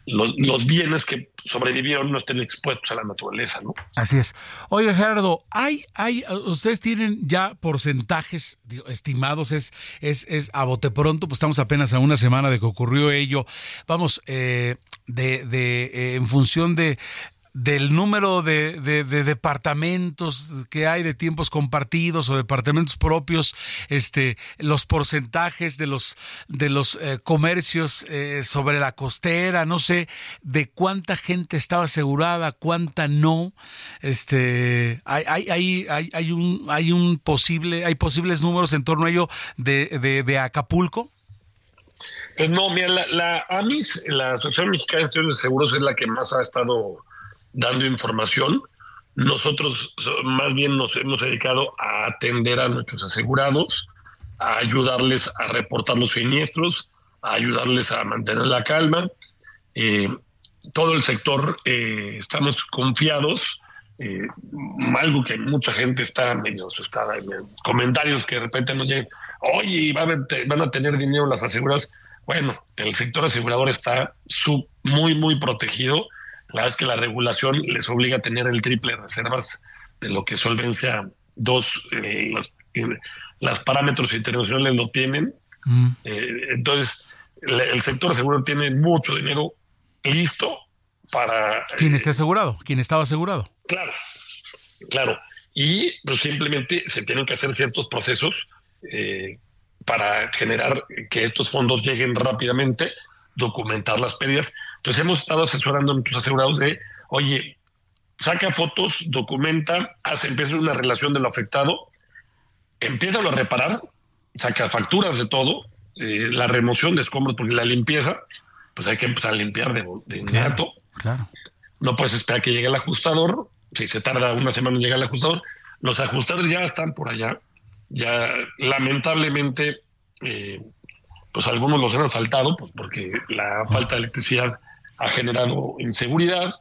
J: los, bienes que sobrevivieron no estén expuestos a la naturaleza, ¿no?
A: Así es. Oye, Gerardo, hay, hay, ustedes tienen ya porcentajes estimados, es, es, es a bote pronto, pues estamos apenas a una semana de que ocurrió ello. Vamos, eh, de, de eh, en función de del número de, departamentos que hay de tiempos compartidos o departamentos propios, este, los porcentajes de los de los eh, comercios eh, sobre la costera, no sé de cuánta gente estaba asegurada, cuánta no, este, hay, hay, hay, hay un hay un posible, hay posibles números en torno a ello de, de, Acapulco.
J: Pues no, mira, la, la AMIS, la Asociación Mexicana de Seguros, es la que más ha estado dando información. Nosotros más bien nos hemos dedicado a atender a nuestros asegurados, a ayudarles a reportar los siniestros, a ayudarles a mantener la calma. Eh, todo el sector eh, estamos confiados. Eh, algo que mucha gente está medio asustada en comentarios que de repente nos llegan, oye, van a tener dinero las aseguradas. Bueno, el sector asegurador está muy, muy protegido la verdad es que la regulación les obliga a tener el triple de reservas de lo que solvencia dos, eh, las, parámetros internacionales lo tienen. Mm. Eh, entonces, el sector asegurado tiene mucho dinero listo para...
A: ¿Quién esté asegurado? ¿Quién estaba asegurado?
J: Claro, claro. Y pues simplemente se tienen que hacer ciertos procesos eh, para generar que estos fondos lleguen rápidamente, documentar las pérdidas entonces hemos estado asesorando a nuestros asegurados de, oye, saca fotos, documenta, hace, empieza una relación de lo afectado, empieza a reparar, saca facturas de todo, eh, la remoción de escombros, porque la limpieza, pues hay que empezar a limpiar de, inmediato.
A: Claro,
J: No puedes esperar que llegue el ajustador si se tarda una semana en llegar el ajustador, los ajustadores ya están por allá, ya lamentablemente, eh, pues algunos los han asaltado, pues porque la falta de electricidad ha generado inseguridad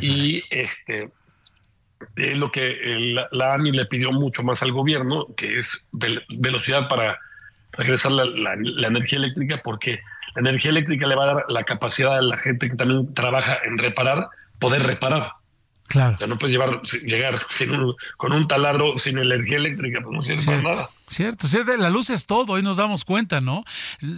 J: y este es lo que la, AMI le pidió mucho más al gobierno, que es velocidad para regresar la, la, energía eléctrica, porque la energía eléctrica le va a dar la capacidad a la gente que también trabaja en reparar, poder reparar.
A: Claro.
J: O no puedes llevar, llegar con un taladro sin energía eléctrica, pues no sirve para nada.
A: Cierto, cierto, la luz es todo, hoy nos damos cuenta, ¿no?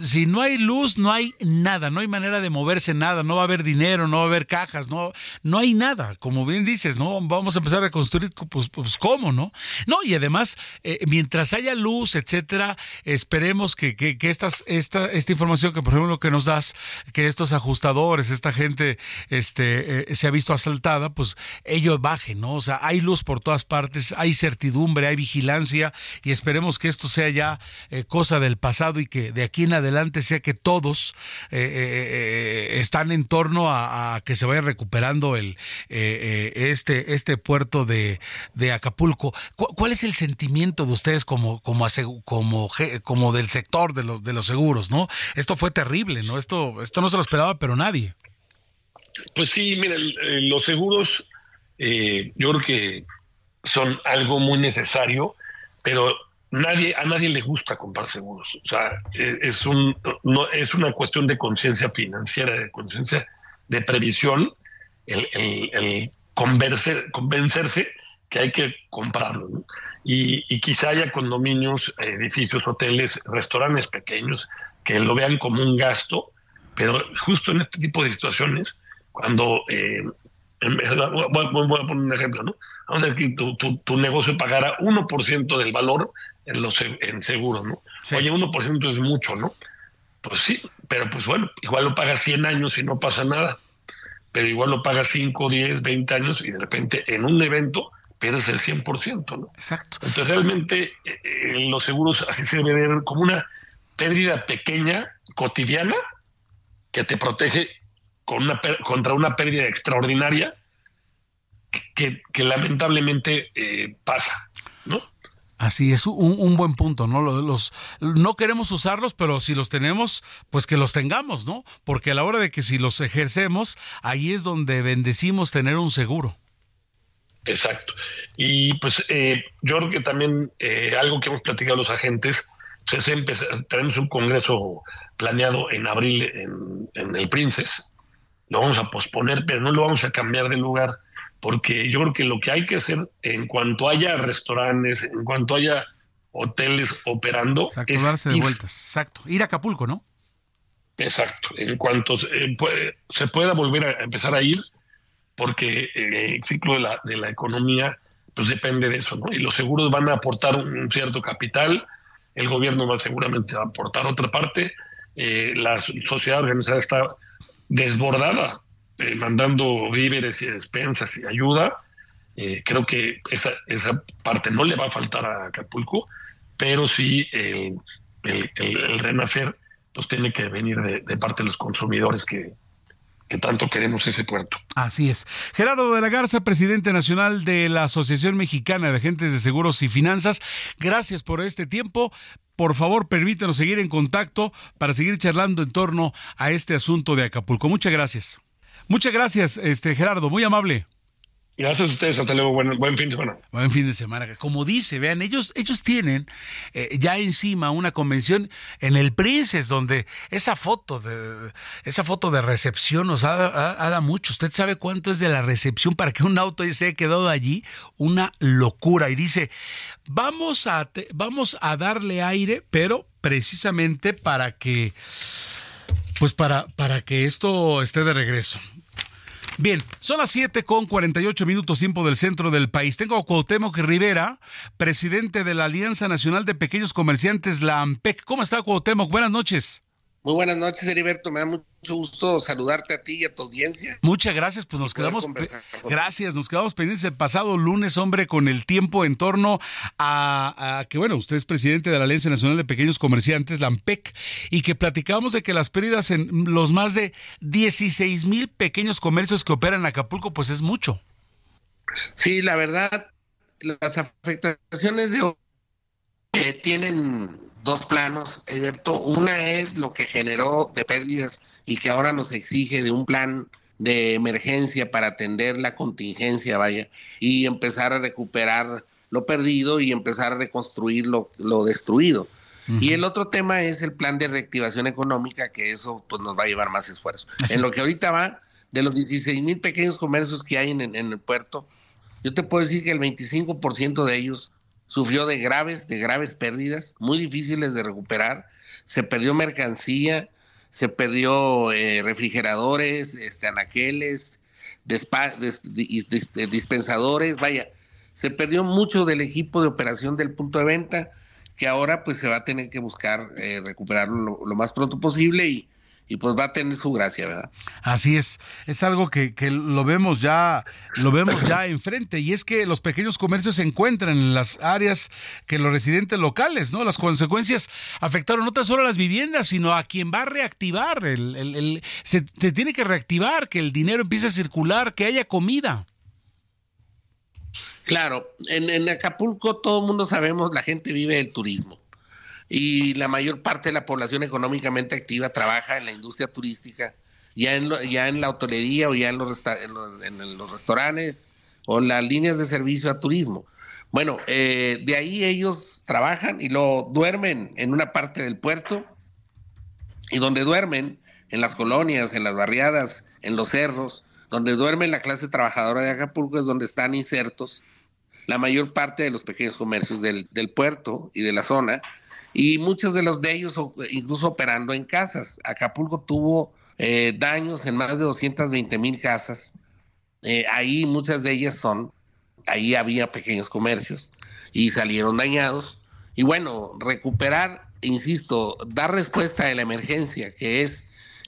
A: Si no hay luz, no hay nada, no hay manera de moverse nada, no va a haber dinero, no va a haber cajas, no, no hay nada, como bien dices, ¿no? Vamos a empezar a construir, pues, pues ¿cómo, no? No, y además, eh, mientras haya luz, etcétera, esperemos que, que, que estas, esta, esta información que, por ejemplo, que nos das, que estos ajustadores, esta gente, este, eh, se ha visto asaltada, pues ello baje, ¿no? O sea, hay luz por todas partes, hay certidumbre, hay vigilancia, y esperemos que que esto sea ya eh, cosa del pasado y que de aquí en adelante sea que todos eh, eh, están en torno a, que se vaya recuperando el este este puerto de, de Acapulco. ¿Cuál es el sentimiento de ustedes como como como como del sector de los de los seguros, no? Esto fue terrible, no esto esto no se lo esperaba, pero nadie.
J: Pues sí, mira, los seguros yo creo que son algo muy necesario, pero nadie, a nadie le gusta comprar seguros. O sea, e, es, un, no, es una cuestión de conciencia financiera, de conciencia de previsión, el, el, convencerse que hay que comprarlo. Y, y, quizá haya condominios, edificios, hoteles, restaurantes pequeños que lo vean como un gasto, pero justo en este tipo de situaciones, cuando... Eh, voy, a poner un ejemplo, ¿no? Vamos a decir que tu, tu, tu negocio pagara 1% del valor en, los, en seguros, ¿no? Oye, 1% es mucho, ¿no? Pues sí, pero pues bueno, igual lo pagas 100 años y no pasa nada, pero igual lo pagas 5, 10, 20 años y de repente en un evento pierdes el 100%, ¿no?
A: Exacto.
J: Entonces realmente eh, eh, los seguros así se debe ver como una pérdida pequeña, cotidiana, que te protege con una, contra una pérdida extraordinaria que, que lamentablemente eh, pasa, ¿no?
A: Así es un, buen punto, ¿no? Los, no queremos usarlos, pero si los tenemos, pues que los tengamos, ¿no? Porque a la hora de que si los ejercemos, ahí es donde bendecimos tener un seguro.
J: Exacto. Y pues eh, yo creo que también eh, algo que hemos platicado los agentes, pues es tenemos un congreso planeado en abril en, en el Princes, lo vamos a posponer, pero no lo vamos a cambiar de lugar porque yo creo que lo que hay que hacer en cuanto haya restaurantes, en cuanto haya hoteles operando,
A: exacto, darse de vueltas, exacto, ir a Acapulco, ¿no?
J: Exacto, en cuanto se pueda volver a empezar a ir, porque el ciclo de la, de la economía pues depende de eso, ¿no? Y los seguros van a aportar un cierto capital, el gobierno va seguramente a aportar otra parte, eh, la sociedad organizada está desbordada eh, mandando víveres y despensas y ayuda. Eh, creo que esa, esa parte no le va a faltar a Acapulco, pero sí el, renacer pues tiene que venir de, parte de los consumidores que, que tanto queremos ese puerto.
A: Así es. Gerardo de la Garza, presidente nacional de la Asociación Mexicana de Agentes de Seguros y Finanzas, gracias por este tiempo. Por favor, permítanos seguir en contacto para seguir charlando en torno a este asunto de Acapulco. Muchas gracias. Muchas gracias, este Gerardo, muy amable.
J: Gracias a ustedes, hasta luego, buen, buen, fin de semana.
A: Buen fin de semana. Como dice, vean, ellos, ellos tienen eh, ya encima una convención en el Princes, donde esa foto de esa foto de recepción nos ha, dado mucho. Usted sabe cuánto es de la recepción para que un auto se haya quedado allí, una locura. Y dice, vamos a, vamos a darle aire, pero precisamente para que pues para, para que esto esté de regreso. Bien, son las 7 con 48 minutos tiempo del centro del país. Tengo a Cuauhtémoc Rivera, presidente de la Alianza Nacional de Pequeños Comerciantes, la AMPEC. ¿Cómo está Cuauhtémoc? Buenas noches.
K: Muy buenas noches, Heriberto. Me da mucho gusto saludarte a ti y a tu audiencia.
A: Muchas gracias. Pues nos quedamos. Gracias, nos quedamos pendientes el pasado lunes, hombre, con el tiempo en torno a, que, bueno, usted es presidente de la Alianza Nacional de Pequeños Comerciantes, la AMPEC, y que platicábamos de que las pérdidas en los más de 16 mil pequeños comercios que operan en Acapulco, pues es mucho.
K: Sí, la verdad, las afectaciones de eh, tienen dos planos, Alberto. Una es lo que generó de pérdidas y que ahora nos exige de un plan de emergencia para atender la contingencia, vaya, y empezar a recuperar lo perdido y empezar a reconstruir lo, destruido. Y el otro tema es el plan de reactivación económica, que eso pues nos va a llevar más esfuerzo. en lo que ahorita va, de los 16 mil pequeños comercios que hay en, en, el puerto, yo te puedo decir que el 25% de ellos sufrió de graves, de graves pérdidas, muy difíciles de recuperar. Se perdió mercancía, se perdió eh, refrigeradores, este, anaqueles, dispensadores, vaya, se perdió mucho del equipo de operación del punto de venta que ahora pues se va a tener que buscar eh, recuperarlo lo, más pronto posible y, y pues va a tener su gracia, ¿verdad?
A: Así es, es algo que, que, lo vemos ya, lo vemos ya enfrente, y es que los pequeños comercios se encuentran en las áreas que los residentes locales, ¿no? Las consecuencias afectaron no tan solo a las viviendas, sino a quien va a reactivar, el, el, se, tiene que reactivar, que el dinero empiece a circular, que haya comida.
K: Claro, en, en Acapulco todo el mundo sabemos, la gente vive del turismo y la mayor parte de la población económicamente activa trabaja en la industria turística, ya en, ya en la hotelería o ya en los, en, los, restaurantes o las líneas de servicio a turismo. Bueno, eh, de ahí ellos trabajan y lo duermen en una parte del puerto y donde duermen, en las colonias, en las barriadas, en los cerros, donde duerme la clase trabajadora de Acapulco es donde están insertos la mayor parte de los pequeños comercios del, del puerto y de la zona, y muchos de los de ellos incluso operando en casas. Acapulco tuvo eh, daños en más de 220 mil casas. Eh, ahí muchas de ellas son, ahí había pequeños comercios y salieron dañados. Y bueno, recuperar, insisto, dar respuesta a la emergencia, que es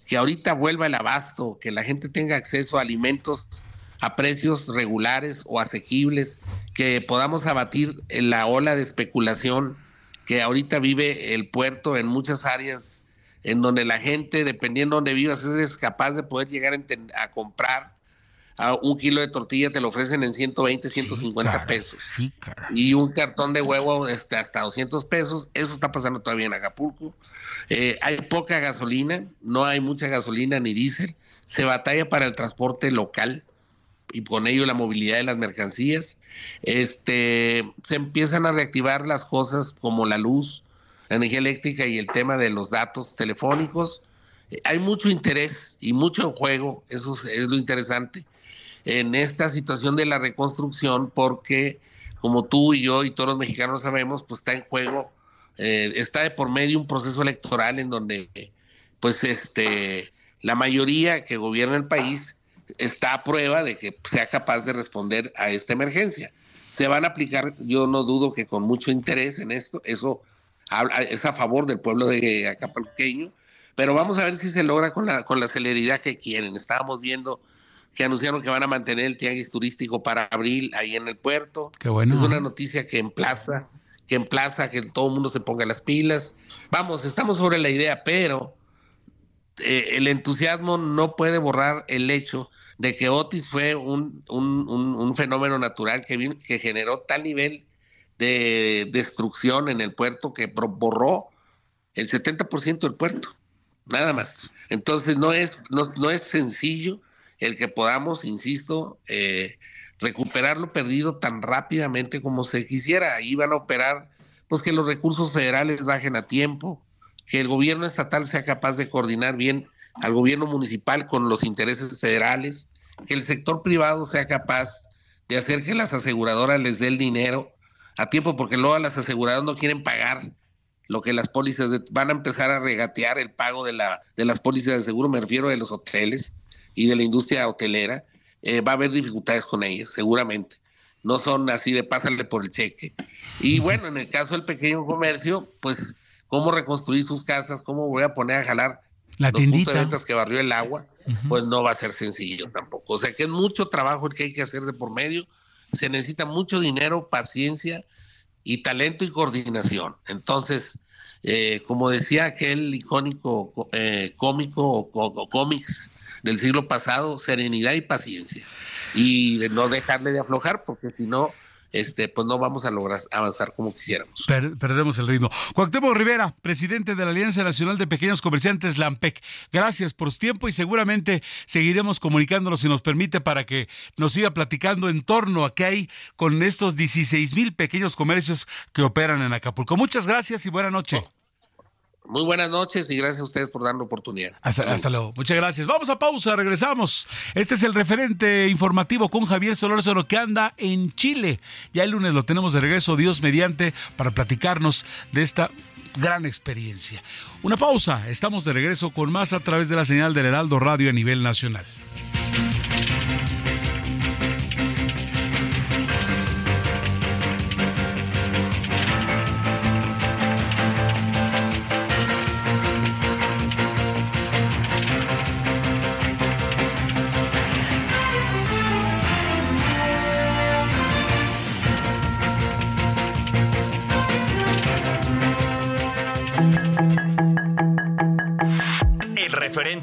K: que ahorita vuelva el abasto, que la gente tenga acceso a alimentos a precios regulares o asequibles, que podamos abatir la ola de especulación que ahorita vive el puerto en muchas áreas en donde la gente, dependiendo de donde vivas, es capaz de poder llegar a, comprar a un kilo de tortilla, te lo ofrecen en 120, 150 pesos. y un cartón de huevo este, hasta 200 pesos. Eso está pasando todavía en Acapulco. Eh, hay poca gasolina, no hay mucha gasolina ni diésel. Se batalla para el transporte local y con ello la movilidad de las mercancías este, se empiezan a reactivar las cosas como la luz, la energía eléctrica y el tema de los datos telefónicos. Eh, hay mucho interés y mucho en juego, eso es lo interesante, en esta situación de la reconstrucción, porque como tú y yo y todos los mexicanos sabemos, pues está en juego, eh, está de por medio un proceso electoral en donde, pues, este, la mayoría que gobierna el país está a prueba de que sea capaz de responder a esta emergencia. Se van a aplicar, yo no dudo que con mucho interés en esto, eso es a favor del pueblo de Acapulqueño, pero vamos a ver si se logra con la, con la celeridad que quieren. Estábamos viendo que anunciaron que van a mantener el tianguis turístico para abril ahí en el puerto.
A: Qué bueno.
K: Es una noticia que emplaza, que emplaza que todo el mundo se ponga las pilas. Vamos, estamos sobre la idea, pero eh, el entusiasmo no puede borrar el hecho de que Otis fue un, un, fenómeno natural que, que generó tal nivel de destrucción en el puerto que borró el 70% del puerto, nada más. Entonces no es, no, es sencillo el que podamos, insisto, eh, recuperar lo perdido tan rápidamente como se quisiera. Ahí van a operar, pues que los recursos federales bajen a tiempo, que el gobierno estatal sea capaz de coordinar bien al gobierno municipal con los intereses federales, que el sector privado sea capaz de hacer que las aseguradoras les dé el dinero a tiempo, porque luego las aseguradoras no quieren pagar lo que las pólizas van a empezar a regatear el pago de la de las pólizas de seguro, me refiero de los hoteles y de la industria hotelera, eh, va a haber dificultades con ellas, seguramente. No son así de pásale por el cheque. Y bueno, en el caso del pequeño comercio, pues cómo reconstruir sus casas, cómo voy a poner a jalar
A: la los puntos de
K: ventas que barrió el agua, pues no va a ser sencillo tampoco. O sea que es mucho trabajo el que hay que hacer de por medio. Se necesita mucho dinero, paciencia y talento y coordinación. Entonces, eh, como decía aquel icónico eh, cómico o, cómics del siglo pasado, serenidad y paciencia. y de no dejarle de aflojar, porque si no, este, pues no vamos a lograr avanzar como quisiéramos.
A: perdemos el ritmo. Cuauhtémoc Rivera, presidente de la Alianza Nacional de Pequeños Comerciantes, LAMPEC. Gracias por su tiempo y seguramente seguiremos comunicándonos si nos permite para que nos siga platicando en torno a qué hay con estos 16 mil pequeños comercios que operan en Acapulco. Muchas gracias y buena noche.
K: Muy buenas noches y gracias a ustedes por dar la oportunidad.
A: Hasta, luego. Muchas gracias. Vamos a pausa, regresamos. Este es el referente informativo con Javier Solórzano que anda en Chile. Ya el lunes lo tenemos de regreso, Dios mediante, para platicarnos de esta gran experiencia. Una pausa. Estamos de regreso con más a través de la señal del Heraldo Radio a nivel nacional.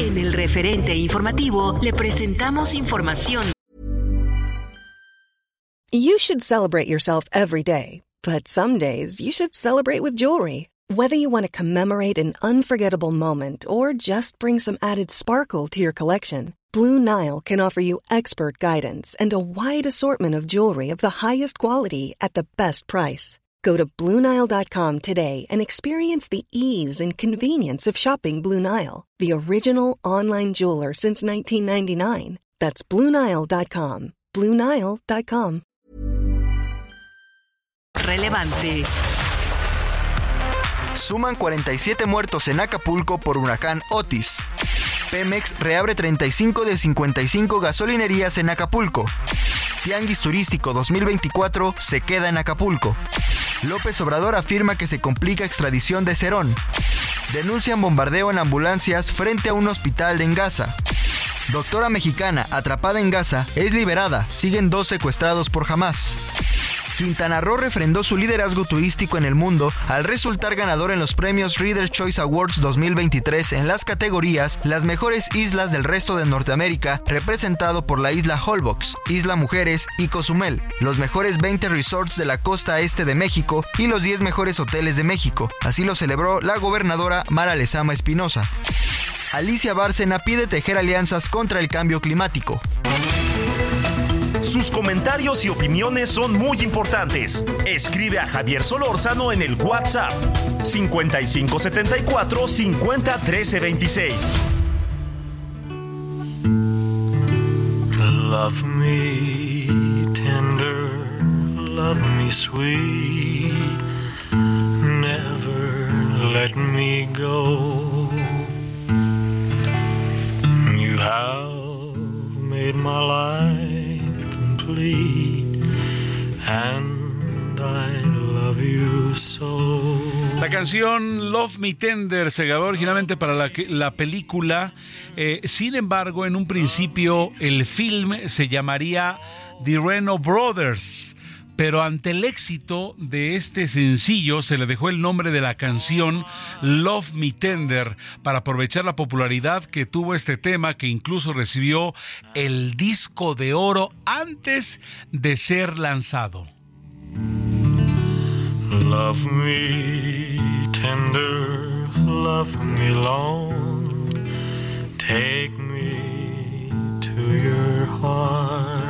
B: En el referente informativo le presentamos información.
L: You should celebrate yourself every day, but some days you should celebrate with jewelry. Whether you want to commemorate an unforgettable moment or just bring some added sparkle to your collection, Blue Nile can offer you expert guidance and a wide assortment of jewelry of the highest quality at the best price. Go to Bluenile.com today and experience the ease and convenience of shopping Blue Nile, the original online jeweler since 1999. That's Bluenile.com. Bluenile.com.
B: Relevante.
C: Suman 47 muertos en Acapulco por huracán Otis. Pemex reabre 35 de 55 gasolinerías en Acapulco. Tianguis Turístico 2024 se queda en Acapulco. López Obrador afirma que se complica extradición de Cerón. Denuncian bombardeo en ambulancias frente a un hospital en Gaza. Doctora mexicana atrapada en Gaza es liberada. Siguen dos secuestrados por Hamas. Quintana Roo refrendó su liderazgo turístico en el mundo al resultar ganador en los premios Reader's Choice Awards 2023 en las categorías Las mejores islas del resto de Norteamérica, representado por la isla Holbox, Isla Mujeres y Cozumel, los mejores 20 resorts de la costa este de México y los 10 mejores hoteles de México. Así lo celebró la gobernadora Mara Lezama Espinosa. Alicia Bárcena pide tejer alianzas contra el cambio climático.
D: Sus comentarios y opiniones son muy importantes. Escribe a Javier Solórzano en el WhatsApp 5574 50 13 26.
M: Love me tender, love me sweet, never let me go. You have made my life
A: La canción Love Me Tender se grabó originalmente para la, la película. Eh, sin embargo, en un principio el film se llamaría The Reno Brothers pero ante el éxito de este sencillo se le dejó el nombre de la canción Love Me Tender para aprovechar la popularidad que tuvo este tema que incluso recibió el disco de oro antes de ser lanzado.
M: Love me tender, love me long, take me to your heart.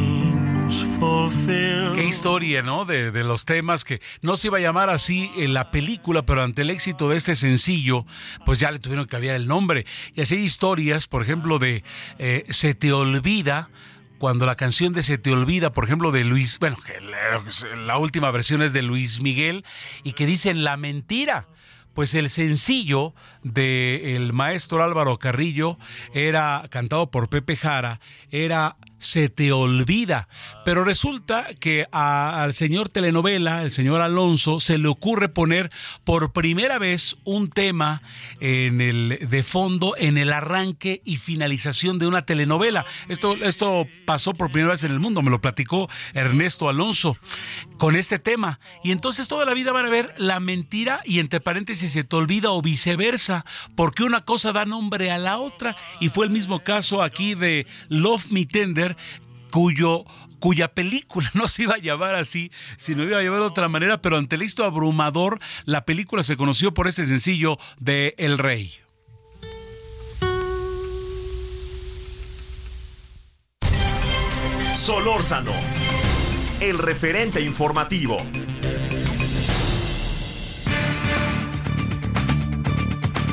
M: fulfill.
A: historia, ¿no? De, de, los temas que no se iba a llamar así en la película, pero ante el éxito de este sencillo, pues ya le tuvieron que cambiar el nombre. Y así hay historias, por ejemplo, de eh, Se te olvida cuando la canción de Se te olvida, por ejemplo, de Luis, bueno, que la, última versión es de Luis Miguel y que dicen la mentira. Pues el sencillo del el maestro Álvaro Carrillo era cantado por Pepe Jara, era se te olvida. Pero resulta que al señor telenovela, el señor Alonso, se le ocurre poner por primera vez un tema en el de fondo en el arranque y finalización de una telenovela. Esto, esto pasó por primera vez en el mundo, me lo platicó Ernesto Alonso con este tema. Y entonces toda la vida van a ver la mentira y entre paréntesis se te olvida o viceversa, porque una cosa da nombre a la otra. Y fue el mismo caso aquí de Love Me Tender cuyo cuya película no se iba a llamar así, sino iba a llamar de otra manera, pero ante el listo abrumador, la película se conoció por este sencillo de El Rey.
D: Solórzano, el referente informativo.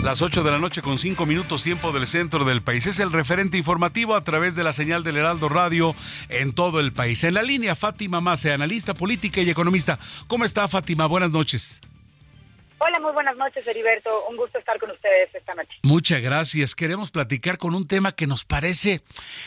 A: Las 8 de la noche con 5 minutos tiempo del centro del país. Es el referente informativo a través de la señal del Heraldo Radio en todo el país. En la línea, Fátima Mase, analista política y economista. ¿Cómo está Fátima? Buenas noches.
N: Hola, muy buenas noches, Heriberto. Un gusto estar con ustedes esta noche.
A: Muchas gracias. Queremos platicar con un tema que nos parece,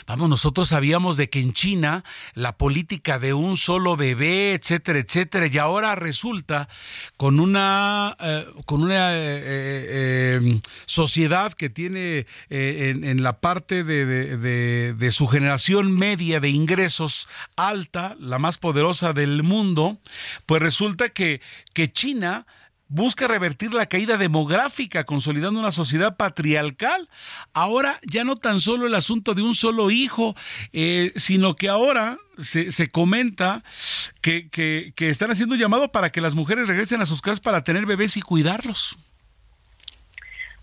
A: vamos, nosotros sabíamos de que en China la política de un solo bebé, etcétera, etcétera, y ahora resulta con una, eh, con una eh, eh, sociedad que tiene en, la parte de, de su generación media de ingresos alta, la más poderosa del mundo, pues resulta que, que China busca revertir la caída demográfica, consolidando una sociedad patriarcal. Ahora ya no tan solo el asunto de un solo hijo, eh, sino que ahora se, comenta que, que, están haciendo un llamado para que las mujeres regresen a sus casas para tener bebés y cuidarlos.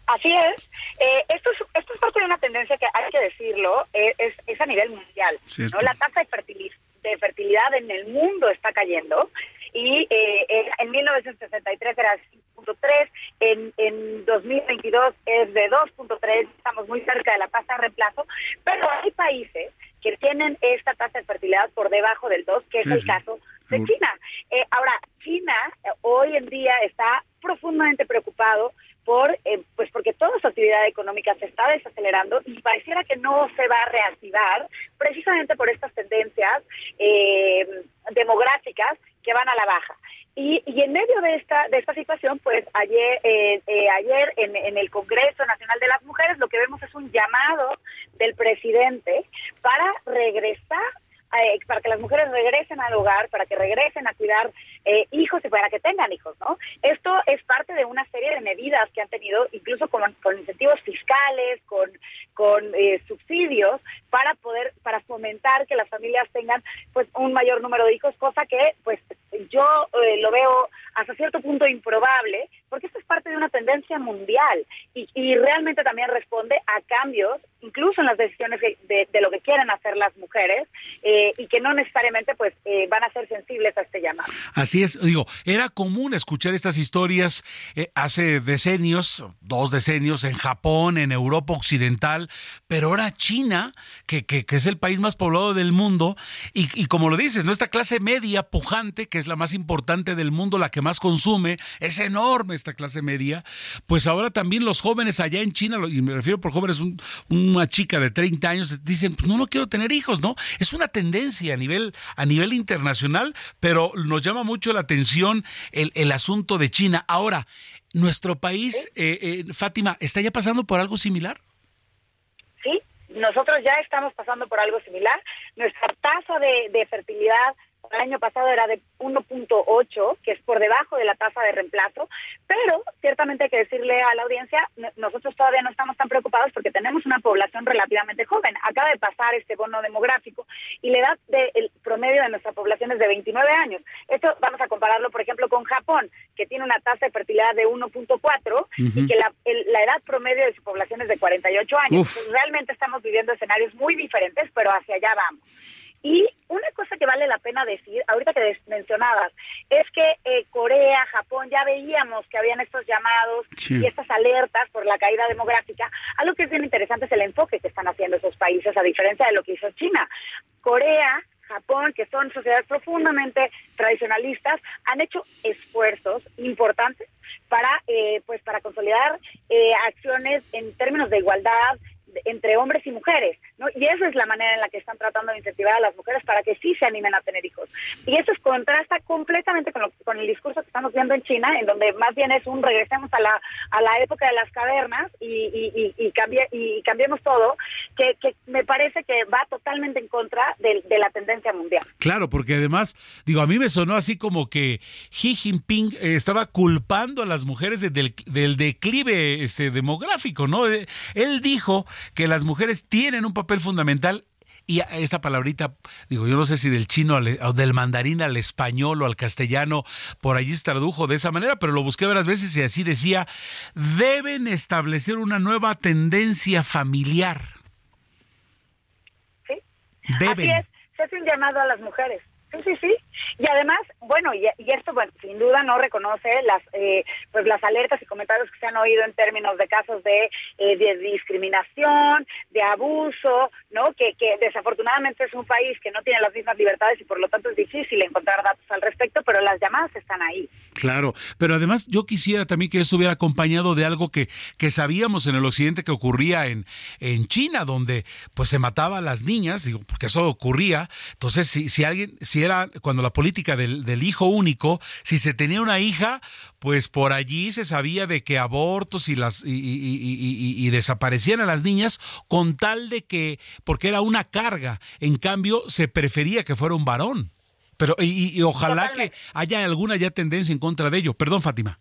N: Así es. Eh, esto, es esto es parte de una tendencia que hay que decirlo, eh, es, es, a nivel mundial. ¿no? La tasa de, de fertilidad en el mundo está cayendo y eh, en 1963 era 5.3, en, en 2022 es de 2.3, estamos muy cerca de la tasa de reemplazo, pero hay países que tienen esta tasa de fertilidad por debajo del 2, que es el caso de China. Eh, ahora, China eh, hoy en día está profundamente preocupado por eh, pues porque toda su actividad económica se está desacelerando y pareciera que no se va a reactivar precisamente por estas tendencias eh, demográficas que van a la baja. Y, y, en medio de esta de esta situación, pues ayer eh, ayer en, en, el Congreso Nacional de las Mujeres lo que vemos es un llamado del presidente para regresar eh, para que las mujeres regresen al hogar, para que regresen a cuidar eh, hijos y para que tengan hijos, ¿no? Esto es parte de una serie de medidas que han tenido, incluso con, con incentivos fiscales, con, con eh, subsidios, para poder, para fomentar que las familias tengan, pues, un mayor número de hijos, cosa que, pues, yo lo veo hasta cierto punto improbable, porque esto es parte de una tendencia mundial y, y realmente también responde a cambios, incluso en las decisiones de, de, lo que quieren hacer las mujeres, eh, y que no necesariamente pues eh, van a ser sensibles a este llamado.
A: Así es, digo, era común escuchar estas historias eh, hace decenios, dos decenios, en Japón, en Europa Occidental, pero ahora China, que, que, que es el país más poblado del mundo, y, y como lo dices, nuestra clase media pujante, que es la más importante del mundo, la que más consume, es enorme esta clase media, pues ahora también los jóvenes allá en China, y me refiero por jóvenes, una chica de 30 años, dicen, pues no, no quiero tener hijos, ¿no? Es una tendencia a nivel, a nivel internacional, pero nos llama mucho la atención el, el asunto de China. Ahora, ¿nuestro país, eh, eh, Fátima, está ya pasando por algo similar?
N: Sí, nosotros ya estamos pasando por algo similar. Nuestra tasa de, de fertilidad el año pasado era de 1.8, que es por debajo de la tasa de reemplazo, pero ciertamente hay que decirle a la audiencia, nosotros todavía no estamos tan preocupados porque tenemos una población relativamente joven. Acaba de pasar este bono demográfico y la edad del promedio de nuestra población es de 29 años. Esto vamos a compararlo, por ejemplo, con Japón, que tiene una tasa de fertilidad de 1.4 y que la, la, edad promedio de su población es de 48 años. realmente estamos viviendo escenarios muy diferentes, pero hacia allá vamos. Y una cosa que vale la pena decir, ahorita que mencionabas, es que eh, Corea, Japón, ya veíamos que habían estos llamados y estas alertas por la caída demográfica. Algo que es bien interesante es el enfoque que están haciendo esos países, a diferencia de lo que hizo China. Corea Japón, que son sociedades profundamente tradicionalistas, han hecho esfuerzos importantes para, eh, pues, para consolidar eh, acciones en términos de igualdad, entre hombres y mujeres, ¿no? Y esa es la manera en la que están tratando de incentivar a las mujeres para que sí se animen a tener hijos. Y eso es, contrasta completamente con, con el discurso que estamos viendo en China, en donde más bien es un regresemos a la, a la época de las cavernas y, y, y, y cambiemos todo, que, que, me parece que va totalmente en contra de, de, la tendencia mundial.
A: Claro, porque además, digo, a mí me sonó así como que Xi Jinping eh, estaba culpando a las mujeres del, del declive este, demográfico, ¿no? Eh, él dijo que las mujeres tienen un papel fundamental y esta palabrita, digo, yo no sé si del chino o del mandarín al español o al castellano, por allí se tradujo de esa manera, pero lo busqué varias veces y así decía, deben establecer una nueva tendencia familiar.
N: Sí. Deben. Así es, se hace un llamado a las mujeres. Sí, sí, sí. Y además, bueno, y, esto, bueno, sin duda no reconoce las, eh, pues las alertas y comentarios que se han oído en términos de casos de, eh, de discriminación, de abuso, ¿no? Que, que desafortunadamente es un país que no tiene las mismas libertades y por lo tanto es difícil encontrar datos al respecto, pero las llamadas están ahí.
A: Claro, pero además yo quisiera también que eso hubiera acompañado de algo que, que sabíamos en el occidente que ocurría en, en China, donde pues se mataba a las niñas, digo, porque eso ocurría. Entonces, si, si alguien, si era cuando la política del, del, hijo único, si se tenía una hija, pues por allí se sabía de que abortos y las y, y, desaparecían a las niñas con tal de que, porque era una carga, en cambio se prefería que fuera un varón. Pero y, ojalá que haya alguna ya tendencia en contra de ello. Perdón, Fátima.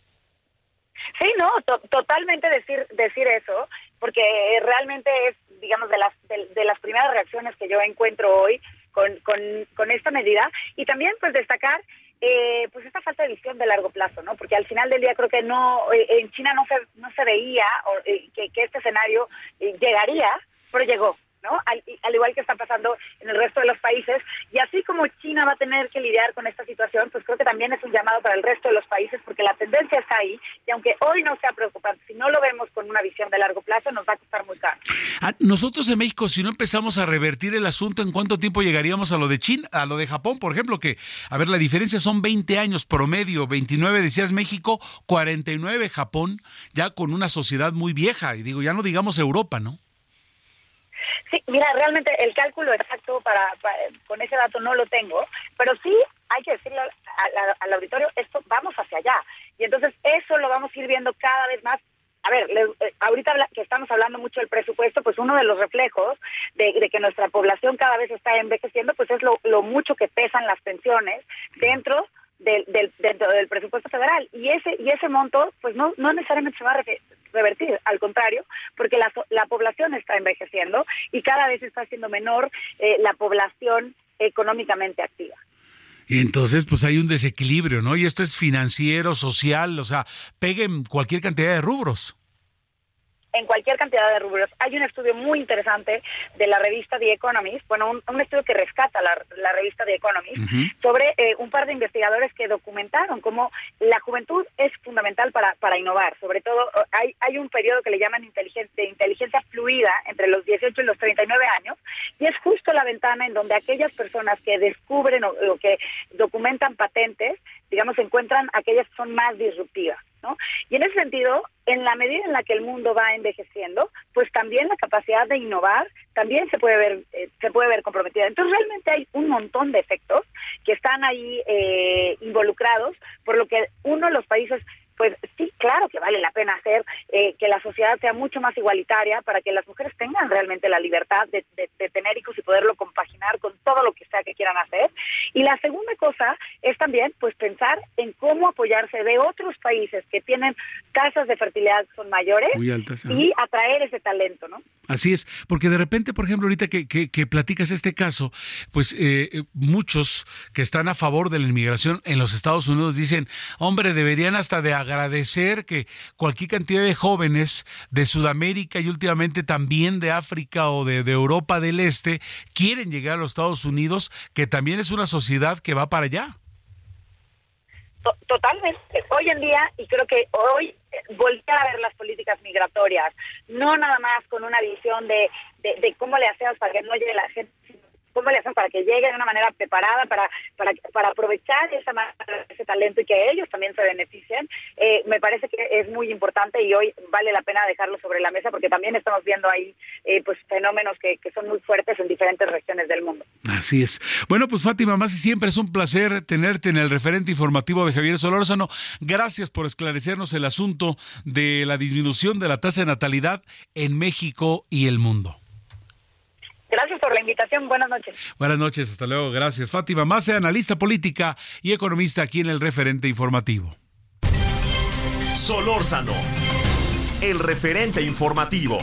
N: Sí, no, totalmente decir decir eso, porque realmente es, digamos, de las de las primeras reacciones que yo encuentro hoy con, con, esta medida y también pues destacar eh, pues esta falta de visión de largo plazo, ¿no? Porque al final del día creo que no eh, en China no se no se veía eh, que, que, este escenario llegaría, pero llegó, al, igual que está pasando en el resto de los países. Y así como China va a tener que lidiar con esta situación, pues creo que también es un llamado para el resto de los países, porque la tendencia está ahí. Y aunque hoy no sea preocupante, si no lo vemos con una visión de largo plazo, nos va a costar muy caro.
A: Ah, nosotros en México, si no empezamos a revertir el asunto, ¿en cuánto tiempo llegaríamos a lo de China, a lo de Japón, por ejemplo? Que, a ver, la diferencia son 20 años promedio, 29 decías México, 49 Japón, ya con una sociedad muy vieja. Y digo, ya no digamos Europa, ¿no?
N: Sí, mira, realmente el cálculo exacto para, con ese dato no lo tengo, pero sí hay que decirle al, auditorio, esto vamos hacia allá. Y entonces eso lo vamos a ir viendo cada vez más a ver, eh, ahorita que estamos hablando mucho del presupuesto, pues uno de los reflejos de, que nuestra población cada vez está envejeciendo, pues es lo, mucho que pesan las pensiones dentro del, del, del presupuesto federal. Y ese, y ese monto, pues no, no necesariamente se va a revertir, al contrario, porque la, la población está envejeciendo y cada vez está siendo menor eh, la población económicamente activa.
A: Y entonces, pues hay un desequilibrio, ¿no? Y esto es financiero, social, o sea, peguen cualquier cantidad de rubros
N: en cualquier cantidad de rubros. Hay un estudio muy interesante de la revista The Economist, bueno, un, estudio que rescata la, revista The Economist, sobre eh, un par de investigadores que documentaron cómo la juventud es fundamental para, para innovar. Sobre todo, hay, hay un periodo que le llaman inteligencia, de inteligencia fluida entre los 18 y los 39 años, y es justo la ventana en donde aquellas personas que descubren o, o que documentan patentes, digamos, encuentran aquellas que son más disruptivas. ¿No? Y en ese sentido, en la medida en la que el mundo va envejeciendo, pues también la capacidad de innovar también se puede ver eh, se puede ver comprometida. Entonces realmente hay un montón de efectos que están ahí eh, involucrados, por lo que uno de los países pues sí, claro que vale la pena hacer eh, que la sociedad sea mucho más igualitaria para que las mujeres tengan realmente la libertad de, tener hijos y poderlo compaginar con todo lo que sea que quieran hacer. Y la segunda cosa es también pues pensar en cómo apoyarse de otros países que tienen tasas de fertilidad que son mayores y atraer ese talento, ¿no?
A: Así es, porque de repente, por ejemplo, ahorita que, que, platicas este caso, pues eh, eh, muchos que están a favor de la inmigración en los Estados Unidos dicen, hombre, deberían hasta de agradecer que cualquier cantidad de jóvenes de Sudamérica y últimamente también de África o de, de Europa del Este quieren llegar a los Estados Unidos, que también es una sociedad que va para allá.
N: Totalmente. Hoy en día, y creo que hoy eh, voltear a ver las políticas migratorias, no nada más con una visión de, de, cómo le hacemos para que no llegue la gente, cómo le hacen para que llegue de una manera preparada, para, para, aprovechar ese talento y que ellos también se beneficien, eh, me parece que es muy importante y hoy vale la pena dejarlo sobre la mesa porque también estamos viendo ahí eh, pues fenómenos que, que son muy fuertes en diferentes regiones del mundo.
A: Así es. Bueno, pues Fátima, más y siempre es un placer tenerte en el referente informativo de Javier Solórzano. Gracias por esclarecernos el asunto de la disminución de la tasa de natalidad en México y el mundo.
N: Gracias por la invitación. Buenas noches.
A: Buenas noches, hasta luego. Gracias. Fátima Mase, analista política y economista aquí en el referente informativo.
D: Solórzano, el referente informativo.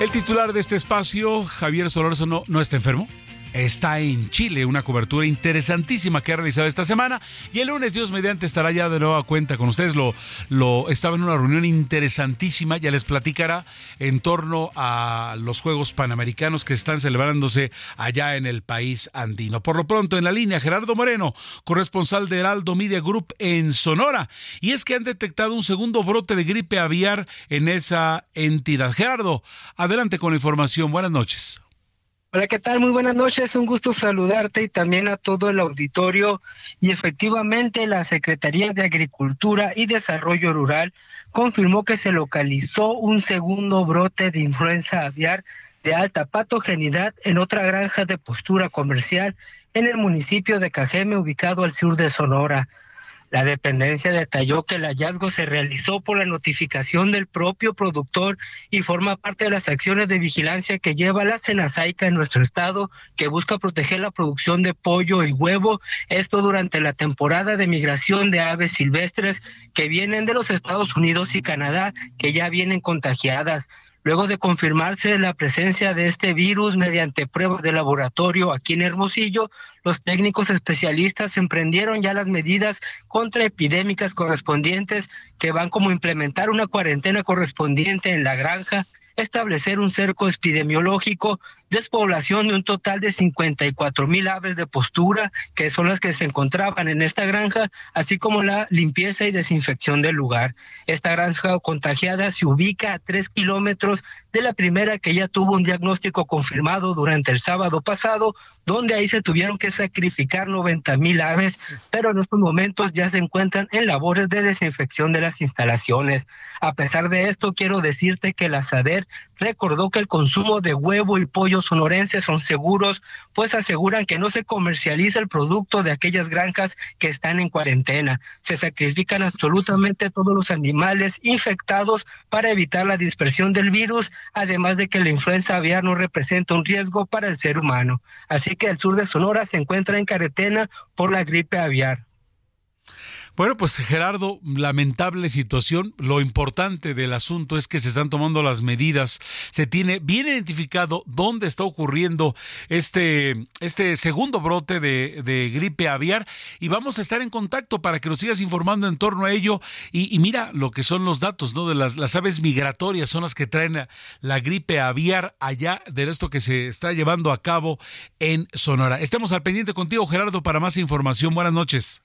A: El titular de este espacio, Javier Solórzano, no está enfermo está en Chile, una cobertura interesantísima que ha realizado esta semana y el lunes Dios mediante estará ya de nueva cuenta con ustedes. Lo, lo estaba en una reunión interesantísima, ya les platicará en torno a los Juegos Panamericanos que están celebrándose allá en el país andino. Por lo pronto en la línea Gerardo Moreno, corresponsal de Heraldo Media Group en Sonora, y es que han detectado un segundo brote de gripe aviar en esa entidad. Gerardo, adelante con la información. Buenas noches.
O: Hola, ¿qué tal? Muy buenas noches. Un gusto saludarte y también a todo el auditorio. Y efectivamente, la Secretaría de Agricultura y Desarrollo Rural confirmó que se localizó un segundo brote de influenza aviar de alta patogenidad en otra granja de postura comercial en el municipio de Cajeme, ubicado al sur de Sonora. La dependencia detalló que el hallazgo se realizó por la notificación del propio productor y forma parte de las acciones de vigilancia que lleva la Senasaica en nuestro estado, que busca proteger la producción de pollo y huevo, esto durante la temporada de migración de aves silvestres que vienen de los Estados Unidos y Canadá, que ya vienen contagiadas. Luego de confirmarse la presencia de este virus mediante pruebas de laboratorio aquí en Hermosillo, los técnicos especialistas emprendieron ya las medidas contraepidémicas correspondientes que van como implementar una cuarentena correspondiente en la granja, establecer un cerco epidemiológico, despoblación de un total de 54 mil aves de postura, que son las que se encontraban en esta granja, así como la limpieza y desinfección del lugar. Esta granja contagiada se ubica a tres kilómetros de la primera que ya tuvo un diagnóstico confirmado durante el sábado pasado, donde ahí se tuvieron que sacrificar 90 mil aves, pero en estos momentos ya se encuentran en labores de desinfección de las instalaciones. A pesar de esto, quiero decirte que la SADER recordó que el consumo de huevo y pollo sonorenses son seguros, pues aseguran que no se comercializa el producto de aquellas granjas que están en cuarentena. Se sacrifican absolutamente todos los animales infectados para evitar la dispersión del virus, además de que la influenza aviar no representa un riesgo para el ser humano. Así que el sur de Sonora se encuentra en cuarentena por la gripe aviar.
A: Bueno, pues Gerardo, lamentable situación. Lo importante del asunto es que se están tomando las medidas. Se tiene bien identificado dónde está ocurriendo este, este segundo brote de, de gripe aviar y vamos a estar en contacto para que nos sigas informando en torno a ello. Y, y mira lo que son los datos, ¿no? De las, las aves migratorias son las que traen la, la gripe aviar allá de esto que se está llevando a cabo en Sonora. Estemos al pendiente contigo, Gerardo, para más información. Buenas noches.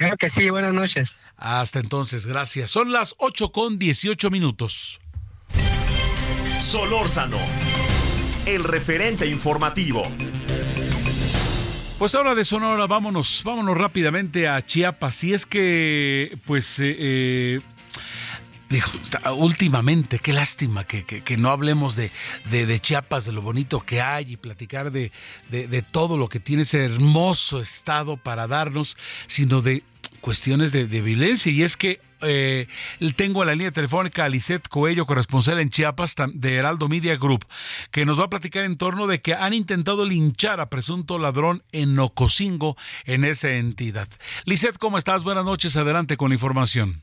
O: Claro que sí, buenas noches.
A: Hasta entonces, gracias. Son las 8 con 18 minutos.
D: Solórzano, el referente informativo.
A: Pues ahora de Sonora, vámonos, vámonos rápidamente a Chiapas. Y es que, pues, eh, eh, Dijo, últimamente, qué lástima que, que, no hablemos de, de, de, Chiapas, de lo bonito que hay y platicar de, de, todo lo que tiene ese hermoso estado para darnos, sino de cuestiones de, violencia. Y es que eh, tengo a la línea telefónica a Lisette Coello, corresponsal en Chiapas de Heraldo Media Group, que nos va a platicar en torno de que han intentado linchar a presunto ladrón en Ocosingo, en esa entidad. Lisette, ¿cómo estás? Buenas noches, adelante con la información.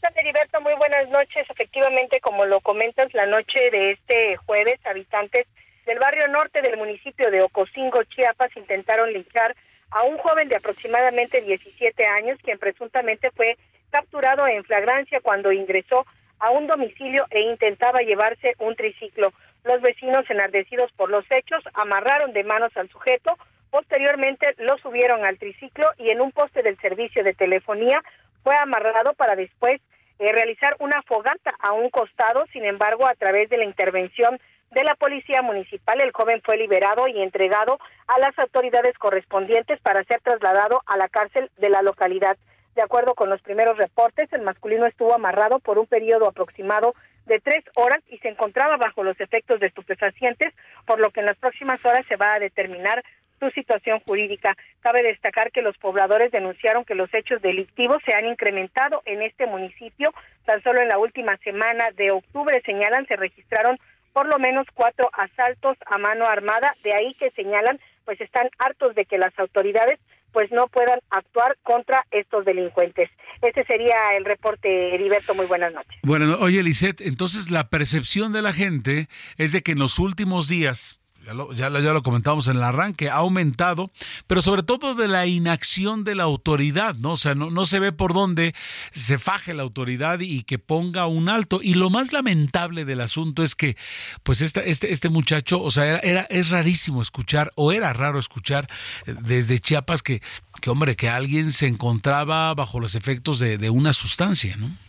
P: ¿Qué? Muy buenas noches. Efectivamente, como lo comentas, la noche de este jueves, habitantes del barrio norte del municipio de Ocosingo, Chiapas, intentaron linchar a un joven de aproximadamente 17 años, quien presuntamente fue capturado en flagrancia cuando ingresó a un domicilio e intentaba llevarse un triciclo. Los vecinos, enardecidos por los hechos, amarraron de manos al sujeto, posteriormente lo subieron al triciclo y en un poste del servicio de telefonía fue amarrado para después eh, realizar una fogata a un costado. Sin embargo, a través de la intervención de la Policía Municipal, el joven fue liberado y entregado a las autoridades correspondientes para ser trasladado a la cárcel de la localidad. De acuerdo con los primeros reportes, el masculino estuvo amarrado por un periodo aproximado de tres horas y se encontraba bajo los efectos de estupefacientes, por lo que en las próximas horas se va a determinar su situación jurídica. Cabe destacar que los pobladores denunciaron que los hechos delictivos se han incrementado en este municipio. Tan solo en la última semana de octubre, señalan, se registraron por lo menos cuatro asaltos a mano armada, de ahí que señalan, pues están hartos de que las autoridades pues no puedan actuar contra estos delincuentes. Ese sería el reporte, Heriberto. Muy buenas noches.
A: Bueno, oye, Lisette, entonces la percepción de la gente es de que en los últimos días, ya lo, ya, lo comentamos en el arranque, ha aumentado, pero sobre todo de la inacción de la autoridad, ¿no? O sea, no, no se ve por dónde se faje la autoridad y que ponga un alto. Y lo más lamentable del asunto es que, pues, este, este, este muchacho, o sea, era, es rarísimo escuchar, o era raro escuchar eh, desde Chiapas que, que hombre, que alguien se encontraba bajo los efectos de, de una sustancia, ¿no?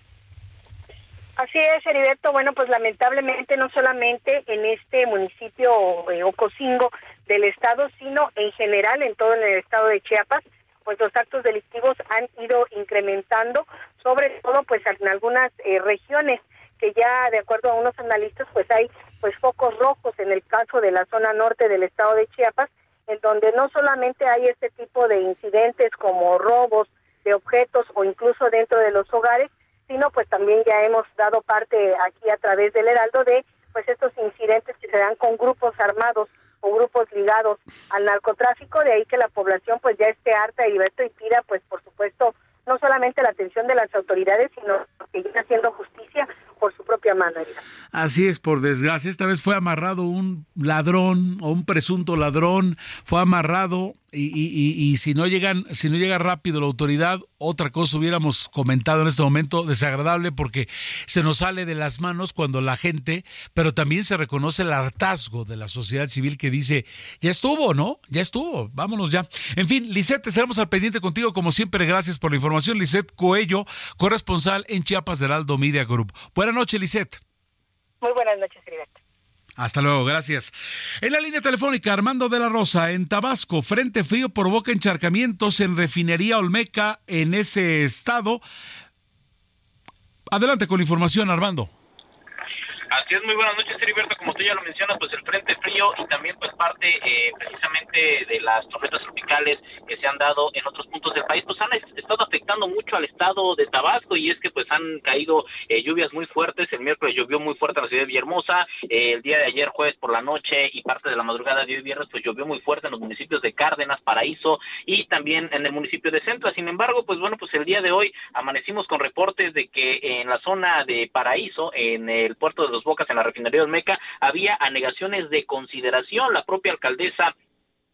P: Así es, Heriberto. Bueno, pues lamentablemente no solamente en este municipio eh, Ocosingo del estado, sino en general en todo el estado de Chiapas, pues los actos delictivos han ido incrementando, sobre todo pues en algunas eh, regiones que ya de acuerdo a unos analistas pues hay pues focos rojos en el caso de la zona norte del estado de Chiapas, en donde no solamente hay este tipo de incidentes como robos de objetos o incluso dentro de los hogares, sino pues también ya hemos dado parte aquí a través del Heraldo de pues estos incidentes que se dan con grupos armados o grupos ligados al narcotráfico, de ahí que la población pues ya esté harta y y pida pues por supuesto no solamente la atención de las autoridades, sino que está haciendo justicia por su propia mano.
A: Así es, por desgracia. Esta vez fue amarrado un ladrón o un presunto ladrón, fue amarrado y, y, y, si no llegan, si no llega rápido la autoridad, otra cosa hubiéramos comentado en este momento desagradable porque se nos sale de las manos cuando la gente, pero también se reconoce el hartazgo de la sociedad civil que dice, ya estuvo, ¿no? Ya estuvo, vámonos ya. En fin, Lisette, estaremos al pendiente contigo como siempre. Gracias por la información. Lisette Coello, corresponsal en Chiapas del Aldo Media Group. Buenas noches, Lisette.
P: Muy buenas noches, Heriberto.
A: Hasta luego, gracias. En la línea telefónica, Armando de la Rosa, en Tabasco, Frente Frío provoca encharcamientos en refinería Olmeca en ese estado. Adelante con la información, Armando.
Q: Así es, muy buenas noches, Heriberto. Como tú ya lo mencionas, pues el frente frío y también pues parte eh, precisamente de las tormentas tropicales que se han dado en otros puntos del país, pues han estado afectando mucho al estado de Tabasco y es que pues han caído eh, lluvias muy fuertes. El miércoles llovió muy fuerte en la ciudad de Villahermosa. Eh, el día de ayer, jueves por la noche y parte de la madrugada de hoy viernes, pues llovió muy fuerte en los municipios de Cárdenas, Paraíso y también en el municipio de Centra. Sin embargo, pues bueno, pues el día de hoy amanecimos con reportes de que en la zona de Paraíso, en el puerto de Bocas, en la refinería Olmeca, había anegaciones de consideración. La propia alcaldesa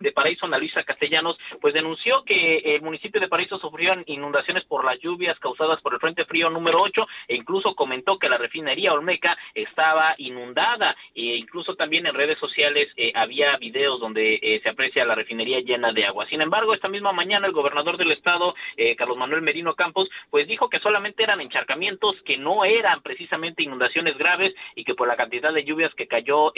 Q: de Paraíso, Ana Castellanos, pues denunció que el municipio de Paraíso sufrió inundaciones por las lluvias causadas por el Frente Frío número 8 e incluso comentó que la refinería Olmeca estaba inundada e incluso también en redes sociales eh, había videos donde eh, se aprecia la refinería llena de agua. Sin embargo, esta misma mañana el gobernador del estado, eh, Carlos Manuel Merino Campos, pues dijo que solamente eran encharcamientos, que no eran precisamente inundaciones graves y que por la cantidad de lluvias que cayó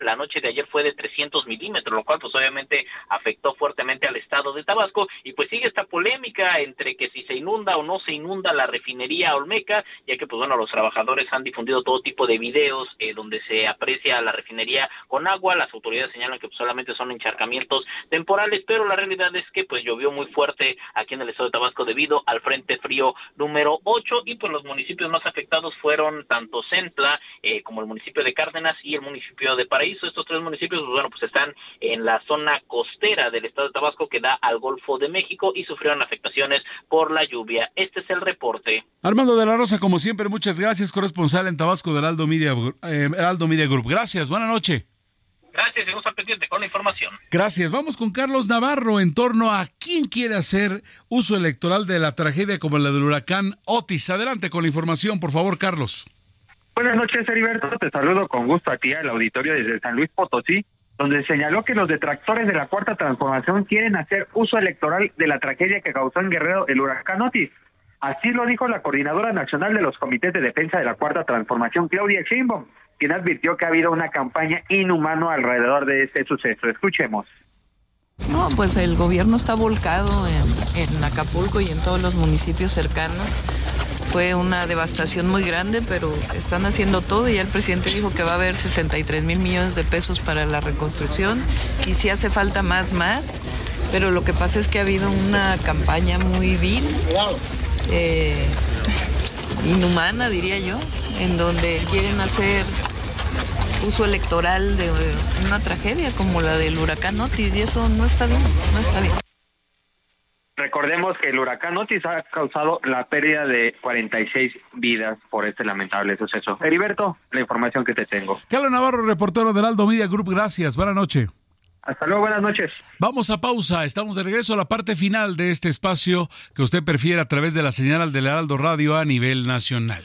Q: la noche de ayer fue de 300 milímetros, lo cual pues obviamente afectó fuertemente al estado de Tabasco. Y pues sigue esta polémica entre que si se inunda o no se inunda la refinería Olmeca, ya que pues bueno, los trabajadores han difundido todo tipo de videos eh, donde se aprecia la refinería con agua, las autoridades señalan que pues, solamente son encharcamientos temporales, pero la realidad es que pues llovió muy fuerte aquí en el estado de Tabasco debido al frente frío número 8 y pues los municipios más afectados fueron tanto Centla eh, como el municipio de Cárdenas y el municipio de Paraíso. Estos tres municipios, pues, bueno, pues están en la zona costera del estado de Tabasco que da al Golfo de México y sufrieron afectaciones por la lluvia. Este es el reporte.
A: Armando de la Rosa, como siempre, muchas gracias, corresponsal en Tabasco del Aldo Media, eh, Heraldo Media Group. Gracias, buena noche.
Q: Gracias, seguimos al pendiente con la información.
A: Gracias. Vamos con Carlos Navarro en torno a quién quiere hacer uso electoral de la tragedia como la del huracán Otis. Adelante con la información, por favor, Carlos.
R: Buenas noches, Heriberto. Te saludo con gusto aquí al auditorio desde San Luis Potosí, donde señaló que los detractores de la Cuarta Transformación quieren hacer uso electoral de la tragedia que causó en Guerrero el huracán Otis. Así lo dijo la coordinadora nacional de los comités de defensa de la Cuarta Transformación, Claudia Sheinbaum, quien advirtió que ha habido una campaña inhumana alrededor de este suceso. Escuchemos.
S: No, pues el gobierno está volcado en, Acapulco y en todos los municipios cercanos. Fue una devastación muy grande, pero están haciendo todo y el presidente dijo que va a haber 63 mil millones de pesos para la reconstrucción y si hace falta más, más. Pero lo que pasa es que ha habido una campaña muy vil, eh, inhumana diría yo, en donde quieren hacer uso electoral de una tragedia como la del huracán Otis y eso no está bien, no está bien.
R: Recordemos que el huracán Otis ha causado la pérdida de 46 vidas por este lamentable suceso. Heriberto, la información que te tengo.
A: Carlos Navarro, reportero del Aldo Media Group, gracias. Buenas noches.
R: Hasta luego, buenas noches.
A: Vamos a pausa, estamos de regreso a la parte final de este espacio que usted prefiere a través de la señal del Heraldo Radio a nivel nacional.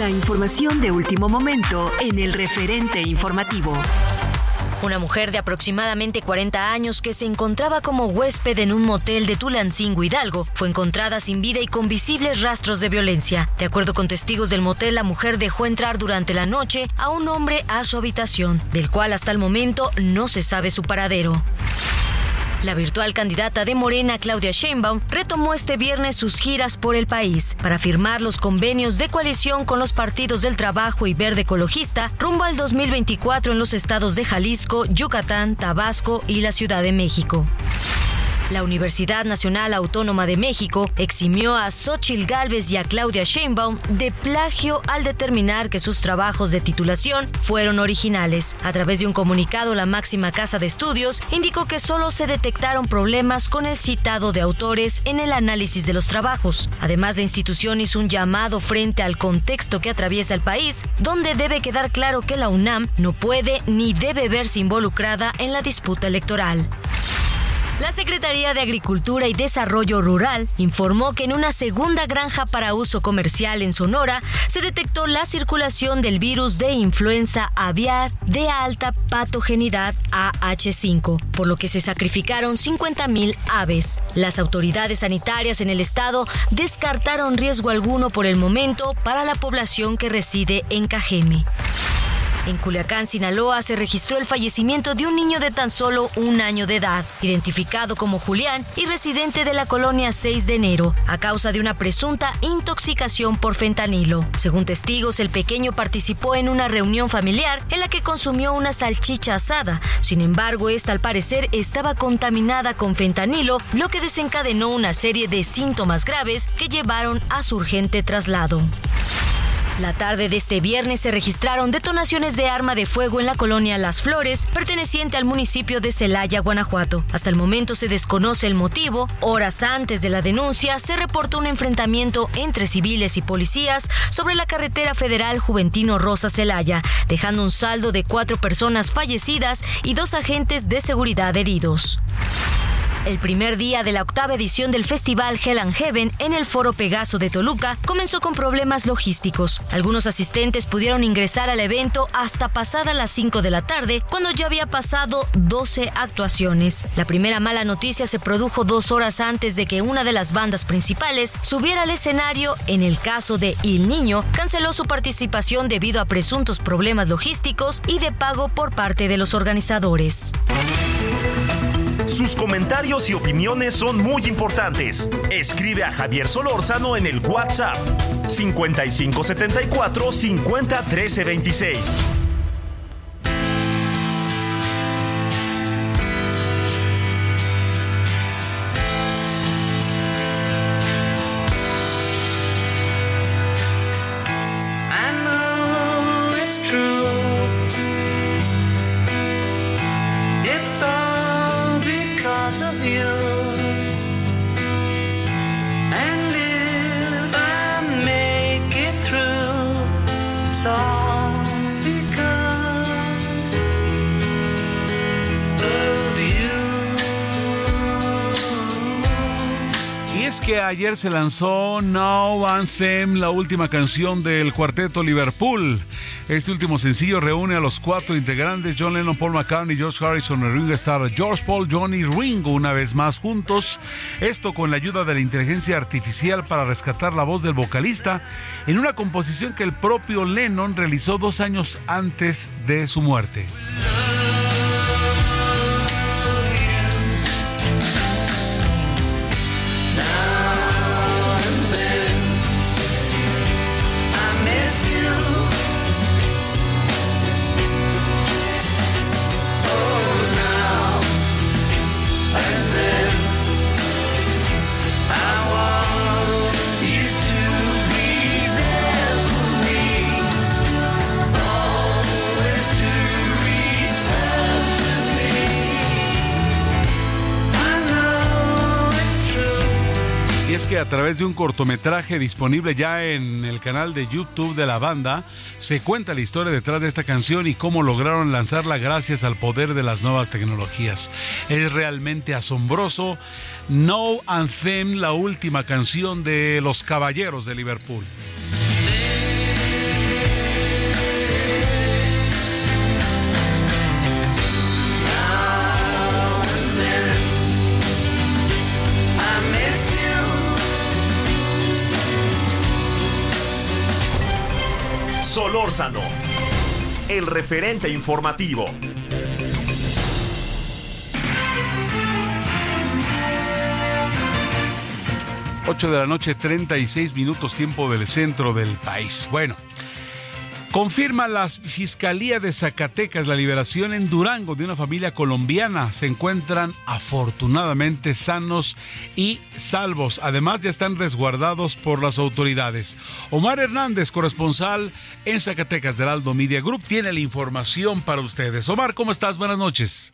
B: La información de último momento en el referente informativo.
T: Una mujer de aproximadamente 40 años que se encontraba como huésped en un motel de Tulancingo Hidalgo fue encontrada sin vida y con visibles rastros de violencia. De acuerdo con testigos del motel, la mujer dejó entrar durante la noche a un hombre a su habitación, del cual hasta el momento no se sabe su paradero. La virtual candidata de Morena, Claudia Sheinbaum, retomó este viernes sus giras por el país para firmar los convenios de coalición con los partidos del Trabajo y Verde Ecologista rumbo al 2024 en los estados de Jalisco, Yucatán, Tabasco y la Ciudad de México. La Universidad Nacional Autónoma de México eximió a Xochil Gálvez y a Claudia Sheinbaum de plagio al determinar que sus trabajos de titulación fueron originales. A través de un comunicado, la máxima casa de estudios indicó que solo se detectaron problemas con el citado de autores en el análisis de los trabajos. Además, la institución hizo un llamado frente al contexto que atraviesa el país, donde debe quedar claro que la UNAM no puede ni debe verse involucrada en la disputa electoral. La Secretaría de Agricultura y Desarrollo Rural informó que en una segunda granja para uso comercial en Sonora se detectó la circulación del virus de influenza aviar de alta patogenidad AH5, por lo que se sacrificaron 50.000 aves. Las autoridades sanitarias en el estado descartaron riesgo alguno por el momento para la población que reside en Cajeme. En Culiacán, Sinaloa, se registró el fallecimiento de un niño de tan solo un año de edad, identificado como Julián y residente de la colonia 6 de enero, a causa de una presunta intoxicación por fentanilo. Según testigos, el pequeño participó en una reunión familiar en la que consumió una salchicha asada. Sin embargo, esta al parecer estaba contaminada con fentanilo, lo que desencadenó una serie de síntomas graves que llevaron a su urgente traslado. La tarde de este viernes se registraron detonaciones de arma de fuego en la colonia Las Flores, perteneciente al municipio de Celaya, Guanajuato. Hasta el momento se desconoce el motivo. Horas antes de la denuncia se reportó un enfrentamiento entre civiles y policías sobre la carretera federal Juventino Rosa Celaya, dejando un saldo de cuatro personas fallecidas y dos agentes de seguridad heridos. El primer día de la octava edición del festival Hell and Heaven en el Foro Pegaso de Toluca comenzó con problemas logísticos. Algunos asistentes pudieron ingresar al evento hasta pasada las 5 de la tarde, cuando ya había pasado 12 actuaciones. La primera mala noticia se produjo dos horas antes de que una de las bandas principales subiera al escenario. En el caso de Il Niño, canceló su participación debido a presuntos problemas logísticos y de pago por parte de los organizadores.
D: Sus comentarios y opiniones son muy importantes. Escribe a Javier Solórzano en el WhatsApp 5574 50 13 26.
A: So. Ayer se lanzó Now Anthem, la última canción del cuarteto Liverpool. Este último sencillo reúne a los cuatro integrantes, John Lennon, Paul McCartney, George Harrison y Ringo Starr, George Paul, John y Ringo una vez más juntos. Esto con la ayuda de la inteligencia artificial para rescatar la voz del vocalista en una composición que el propio Lennon realizó dos años antes de su muerte. A través de un cortometraje disponible ya en el canal de YouTube de la banda, se cuenta la historia detrás de esta canción y cómo lograron lanzarla gracias al poder de las nuevas tecnologías. Es realmente asombroso. No Anthem, la última canción de los Caballeros de Liverpool.
D: Solórzano, el referente informativo.
A: Ocho de la noche, 36 minutos tiempo del centro del país. Bueno, confirma la Fiscalía de Zacatecas la liberación en Durango de una familia colombiana. Se encuentran afortunadamente sanos y salvos. Además, ya están resguardados por las autoridades. Omar Hernández, corresponsal en Zacatecas del Aldo Media Group, tiene la información para ustedes. Omar, ¿cómo estás? Buenas noches.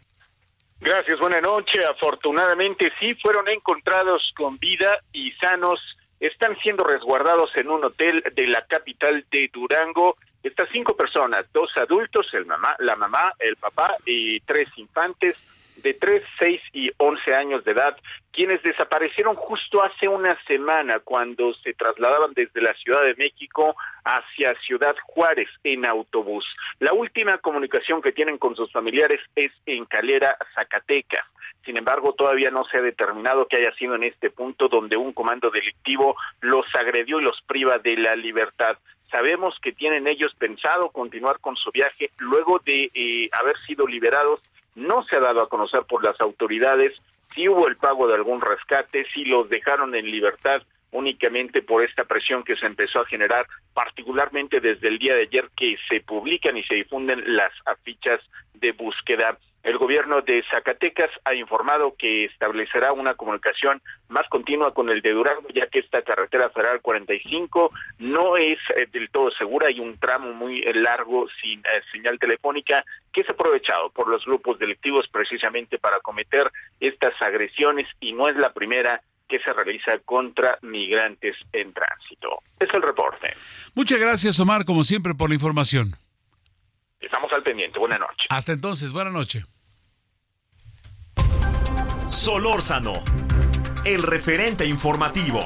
U: Gracias, buena noche. Afortunadamente sí fueron encontrados con vida y sanos. Están siendo resguardados en un hotel de la capital de Durango. Estas cinco personas, dos adultos, el mamá, la mamá, el papá y tres infantes de 3, 6 y 11 años de edad, quienes desaparecieron justo hace una semana cuando se trasladaban desde la Ciudad de México hacia Ciudad Juárez en autobús. La última comunicación que tienen con sus familiares es en Calera, Zacatecas. Sin embargo, todavía no se ha determinado que haya sido en este punto donde un comando delictivo los agredió y los priva de la libertad. Sabemos que tienen ellos pensado continuar con su viaje luego de eh, haber sido liberados. No se ha dado a conocer por las autoridades si hubo el pago de algún rescate, si los dejaron en libertad únicamente por esta presión que se empezó a generar, particularmente desde el día de ayer que se publican y se difunden las afichas de búsqueda. El gobierno de Zacatecas ha informado que establecerá una comunicación más continua con el de Durango, ya que esta carretera federal 45 no es eh, del todo segura, hay un tramo muy eh, largo sin eh, señal telefónica que es aprovechado por los grupos delictivos precisamente para cometer estas agresiones y no es la primera que se realiza contra migrantes en tránsito. Es el reporte.
A: Muchas gracias, Omar, como siempre, por la información.
U: Estamos al pendiente. Buenas noches.
A: Hasta entonces, buena noche.
D: Solórzano, el referente informativo.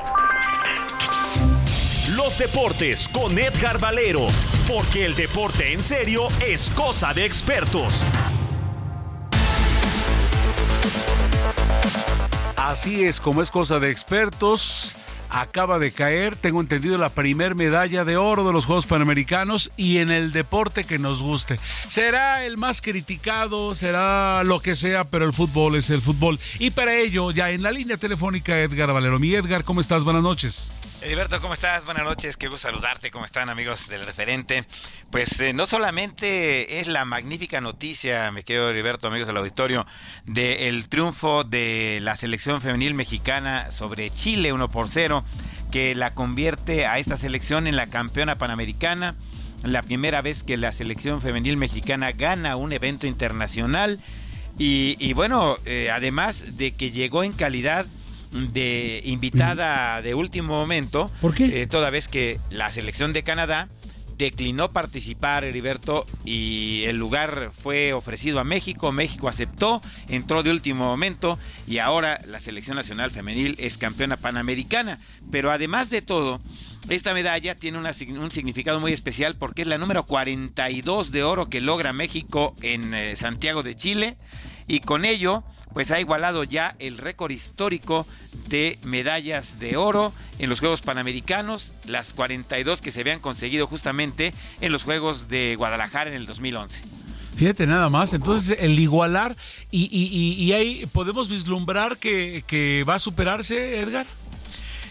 D: Los deportes con Edgar Valero, porque el deporte en serio es cosa de expertos.
A: Así es, como es cosa de expertos, acaba de caer, tengo entendido, la primer medalla de oro de los Juegos Panamericanos y en el deporte que nos guste. Será el más criticado, será lo que sea, pero el fútbol es el fútbol. Y para ello, ya en la línea telefónica, Edgar Valero. Mi Edgar, ¿cómo estás? Buenas noches.
V: Heriberto, ¿cómo estás? Buenas noches, qué gusto saludarte, ¿cómo están amigos del referente? Pues eh, no solamente es la magnífica noticia, me querido Heriberto, amigos del auditorio, del triunfo de la selección femenil mexicana sobre Chile 1 por 0, que la convierte a esta selección en la campeona panamericana, la primera vez que la selección femenil mexicana gana un evento internacional y, y bueno, eh, además de que llegó en calidad de invitada de último momento.
A: ¿Por qué?
V: eh, toda vez que la selección de Canadá declinó participar, Heriberto, y el lugar fue ofrecido a México. México aceptó, entró de último momento y ahora la selección nacional femenil es campeona panamericana. Pero además de todo, esta medalla tiene un significado muy especial porque es la número 42 de oro que logra México en eh, Santiago de Chile y con ello pues ha igualado ya el récord histórico de medallas de oro en los Juegos Panamericanos, las 42 que se habían conseguido justamente en los Juegos de Guadalajara en el 2011.
A: Fíjate nada más, entonces el igualar y, y, y- y ahí podemos vislumbrar que, que va a superarse, Edgar.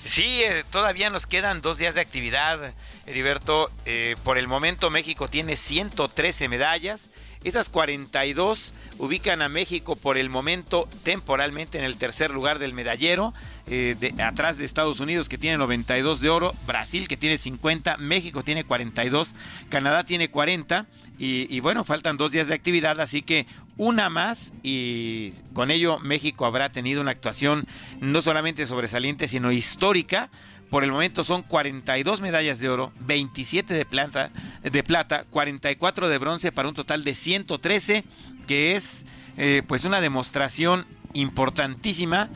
V: Sí, eh, todavía nos quedan dos días de actividad, Heriberto. Eh, por el momento México tiene 113 medallas. Esas 42 ubican a México por el momento temporalmente en el tercer lugar del medallero, eh, de- atrás de Estados Unidos que tiene 92 de oro, Brasil que tiene 50, México tiene 42, Canadá tiene 40 y, y bueno, faltan dos días de actividad, así que una más y con ello México habrá tenido una actuación no solamente sobresaliente, sino histórica. Por el momento son 42 medallas de oro, 27 de plata, de plata 44 de bronce para un total de 113, que es eh, pues una demostración importantísima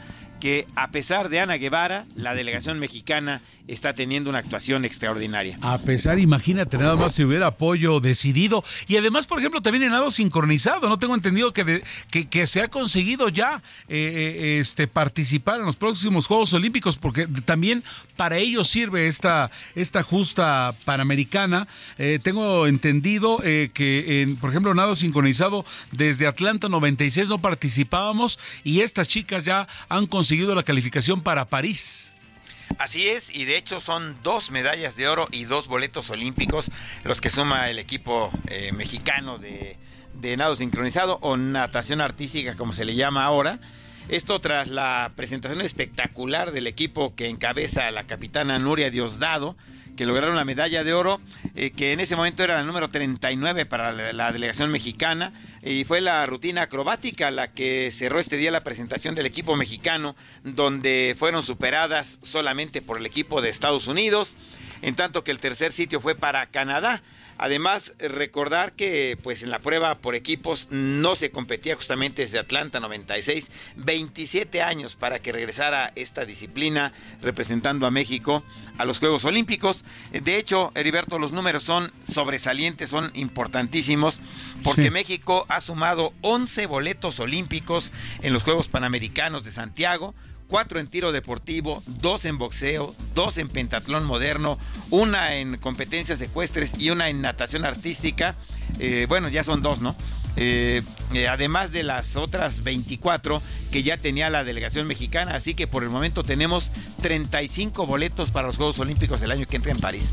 V: que a pesar de Ana Guevara, la delegación mexicana está teniendo una actuación extraordinaria.
A: A pesar, imagínate, nada más si hubiera apoyo decidido. Y además, por ejemplo, también en nado sincronizado. No tengo entendido que, que, se ha conseguido ya eh, eh, este, participar en los próximos Juegos Olímpicos, porque también para ello sirve esta, esta justa panamericana. Eh, tengo entendido que, por ejemplo, nado sincronizado, desde Atlanta 96 no participábamos y estas chicas ya han conseguido la calificación para París.
V: Así es, y de hecho son dos medallas de oro y dos boletos olímpicos los que suma el equipo eh, mexicano de, de nado sincronizado o natación artística como se le llama ahora. Esto tras la presentación espectacular del equipo que encabeza la capitana Nuria Diosdado, que lograron la medalla de oro, eh, que en ese momento era la número 39 para la, la delegación mexicana, y fue la rutina acrobática la que cerró este día la presentación del equipo mexicano, donde fueron superadas solamente por el equipo de Estados Unidos, en tanto que el tercer sitio fue para Canadá. Además, recordar que pues en la prueba por equipos no se competía justamente desde Atlanta 96, 27 años para que regresara esta disciplina representando a México a los Juegos Olímpicos. De hecho, Heriberto, los números son sobresalientes, son importantísimos, porque
A: Sí.
V: México ha sumado 11 boletos olímpicos en los Juegos Panamericanos de Santiago, cuatro en tiro deportivo, dos en boxeo, dos en pentatlón moderno, una en competencias ecuestres y una en natación artística. Eh, bueno, ya son dos, ¿no? Eh, eh, además de las otras 24 que ya tenía la delegación mexicana, así que por el momento tenemos 35 boletos para los Juegos Olímpicos del año que entra en París.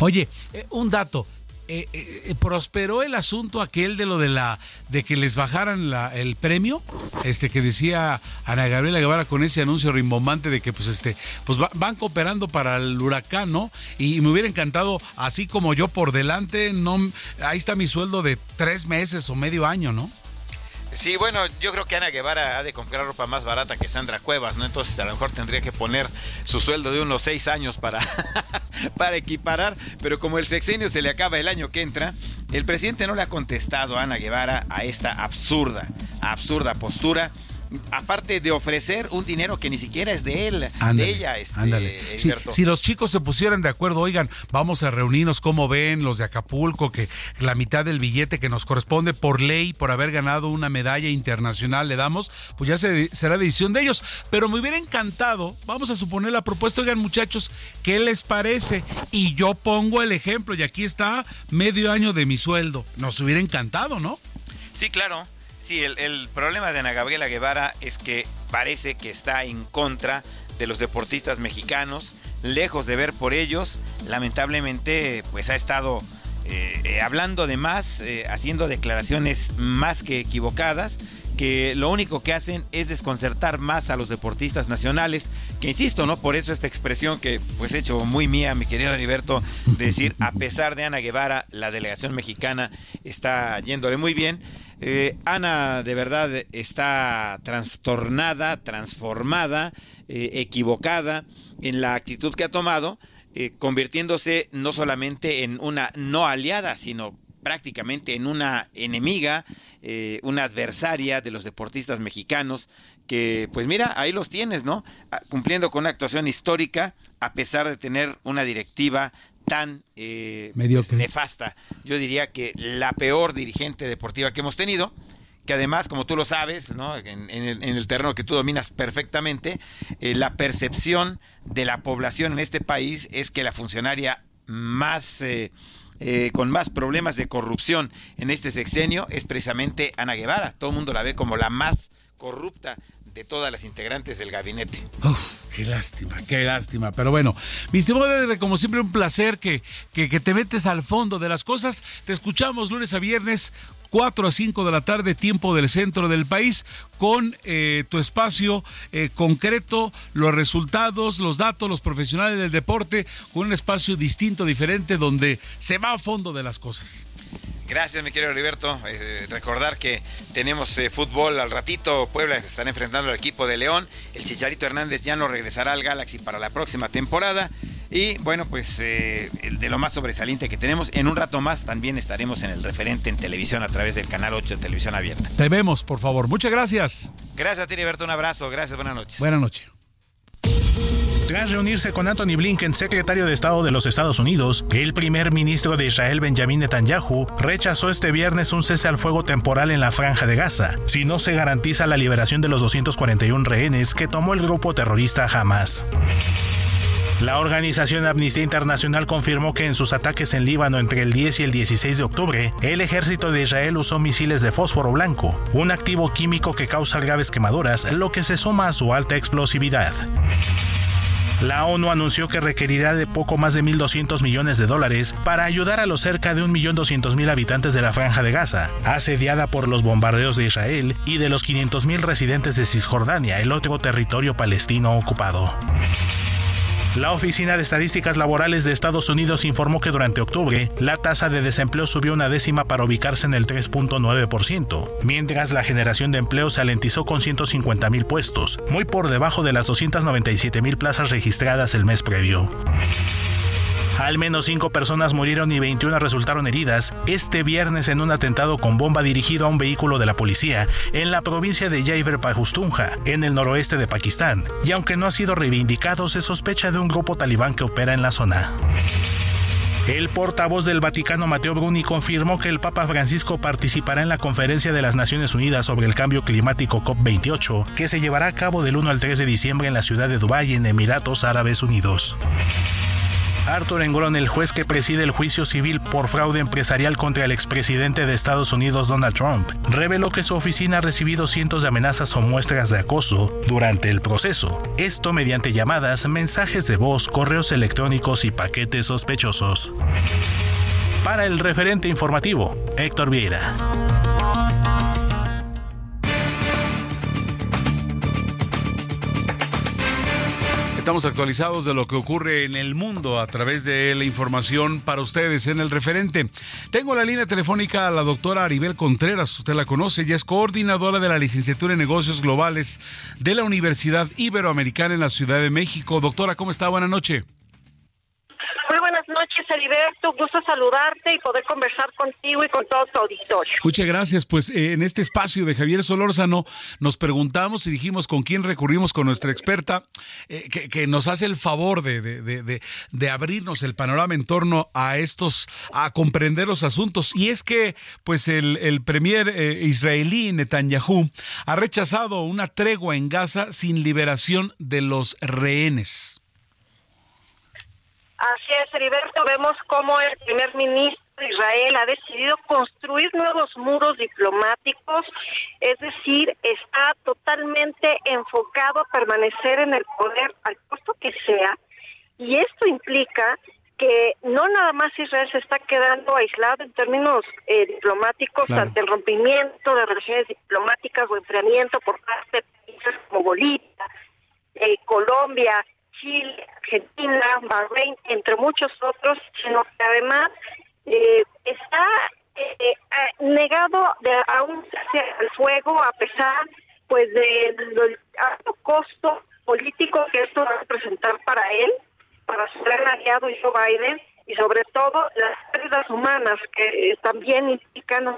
A: Oye, un dato. Eh, eh, prosperó el asunto aquel de lo de la de que les bajaran la- el premio este que decía Ana Gabriela Guevara con ese anuncio rimbombante de que pues este pues va- van cooperando para el huracán no y, me hubiera encantado así como yo por delante no ahí está mi sueldo de tres meses o medio año no
V: Sí, bueno, yo creo que Ana Guevara ha de comprar ropa más barata que Sandra Cuevas, ¿no? Entonces a lo mejor tendría que poner su sueldo de unos seis años para, para equiparar, pero como el sexenio se le acaba el año que entra, el presidente no le ha contestado a Ana Guevara a esta absurda, absurda postura. Aparte de ofrecer un dinero que ni siquiera es de él,
A: Ándale,
V: de ella, este,
A: si los chicos se pusieran de acuerdo, oigan, vamos a reunirnos, como ven los de Acapulco, que la mitad del billete que nos corresponde por ley, por haber ganado una medalla internacional, le damos, pues ya se- será decisión de ellos. Pero me hubiera encantado, vamos a suponer la propuesta, oigan muchachos, ¿qué les parece? Y yo pongo el ejemplo, y aquí está medio año de mi sueldo. Nos hubiera encantado, ¿no?
V: Sí, claro. Sí, el, problema de Ana Gabriela Guevara es que parece que está en contra de los deportistas mexicanos, lejos de ver por ellos. Lamentablemente, pues ha estado eh, eh, hablando de más, eh, haciendo declaraciones más que equivocadas, que lo único que hacen es desconcertar más a los deportistas nacionales, que insisto, ¿no? Por eso esta expresión que pues he hecho muy mía, mi querido Heriberto, de decir, a pesar de Ana Guevara, la delegación mexicana está yéndole muy bien. Eh, Ana de verdad está trastornada, transformada, eh, equivocada en la actitud que ha tomado, eh, convirtiéndose no solamente en una no aliada, sino prácticamente en una enemiga, eh, una adversaria de los deportistas mexicanos, que pues mira, ahí los tienes, ¿no? Ah, Cumpliendo con una actuación histórica, a pesar de tener una directiva tan eh, nefasta. Yo diría que la peor dirigente deportiva que hemos tenido, que además, como tú lo sabes, ¿no? en, en el, en el terreno que tú dominas perfectamente, eh, la percepción de la población en este país es que la funcionaria más... eh, eh, con más problemas de corrupción en este sexenio es precisamente Ana Guevara. Todo el mundo la ve como la más corrupta de todas las integrantes del gabinete.
A: Uf, qué lástima, qué lástima. Pero bueno, mi estimado como siempre, un placer que, que, que te metes al fondo de las cosas. Te escuchamos lunes a viernes. 4 a 5 de la tarde, tiempo del centro del país, con eh, tu espacio eh, concreto, los resultados, los datos, los profesionales del deporte, con un espacio distinto, diferente, donde se va a fondo de las cosas.
V: Gracias, mi querido Heriberto. Eh, recordar que tenemos eh, fútbol al ratito. Puebla están enfrentando al equipo de León. El Chicharito Hernández ya no regresará al Galaxy para la próxima temporada. Y bueno, pues eh, de lo más sobresaliente que tenemos. En un rato más también estaremos en el referente en televisión a través del canal 8 de Televisión Abierta.
A: Te vemos, por favor. Muchas gracias.
V: Gracias a ti, Heriberto. Un abrazo. Gracias. Buenas noches.
A: Buenas noches.
W: Tras reunirse con Anthony Blinken, secretario de Estado de los Estados Unidos, el primer ministro de Israel, Benjamin Netanyahu, rechazó este viernes un cese al fuego temporal en la franja de Gaza, si no se garantiza la liberación de los 241 rehenes que tomó el grupo terrorista Hamas. La organización Amnistía Internacional confirmó que en sus ataques en Líbano entre el 10 y el 16 de octubre, el ejército de Israel usó misiles de fósforo blanco, un activo químico que causa graves quemaduras, lo que se suma a su alta explosividad. La ONU anunció que requerirá de poco más de 1.200 millones de dólares para ayudar a los cerca de 1.200.000 habitantes de la Franja de Gaza, asediada por los bombardeos de Israel y de los 500.000 residentes de Cisjordania, el otro territorio palestino ocupado. La Oficina de Estadísticas Laborales de Estados Unidos informó que durante octubre la tasa de desempleo subió una décima para ubicarse en el 3.9%, mientras la generación de empleo se alentizó con 150 mil puestos, muy por debajo de las 297 mil plazas registradas el mes previo. Al menos cinco personas murieron y 21 resultaron heridas este viernes en un atentado con bomba dirigido a un vehículo de la policía en la provincia de Khyber Pakhtunkhwa, en el noroeste de Pakistán, y aunque no ha sido reivindicado, se sospecha de un grupo talibán que opera en la zona. El portavoz del Vaticano, Mateo Bruni, confirmó que el Papa Francisco participará en la conferencia de las Naciones Unidas sobre el cambio climático COP28, que se llevará a cabo del 1 al 3 de diciembre en la ciudad de Dubái, en Emiratos Árabes Unidos. Arthur Engoron, el juez que preside el juicio civil por fraude empresarial contra el expresidente de Estados Unidos Donald Trump, reveló que su oficina ha recibido cientos de amenazas o muestras de acoso durante el proceso. Esto mediante llamadas, mensajes de voz, correos electrónicos y paquetes sospechosos. Para el referente informativo, Héctor Vieira.
A: Estamos actualizados de lo que ocurre en el mundo a través de la información para ustedes en el referente. Tengo la línea telefónica a la doctora Aribel Contreras, usted la conoce, ella es coordinadora de la licenciatura en negocios globales de la Universidad Iberoamericana en la Ciudad de México. Doctora, ¿cómo está? Buenas noches.
X: Heriberto. Gusto saludarte y poder conversar contigo y con todo tu auditorio.
A: Muchas gracias. Pues eh, en este espacio de Javier Solórzano nos preguntamos y dijimos con quién recurrimos con nuestra experta eh, que, que nos hace el favor de, de- de- de- de abrirnos el panorama en torno a estos, a comprender los asuntos. Y es que pues el, el premier eh, israelí Netanyahu ha rechazado una tregua en Gaza sin liberación de los rehenes.
X: Así es, Heriberto. Vemos cómo el primer ministro de Israel ha decidido construir nuevos muros diplomáticos, es decir, está totalmente enfocado a permanecer en el poder al costo que sea, y esto implica que no nada más Israel se está quedando aislado en términos eh, diplomáticos
Y: Claro.
X: ante el rompimiento de relaciones diplomáticas o enfriamiento por parte de países como Bolivia, eh, Colombia, Chile, Argentina, Bahrein, entre muchos otros, sino que además eh, está eh, negado de aún el fuego a pesar pues del alto costo político que esto va a representar para él, para su gran aliado Joe Biden y sobre todo las pérdidas humanas que eh, también implican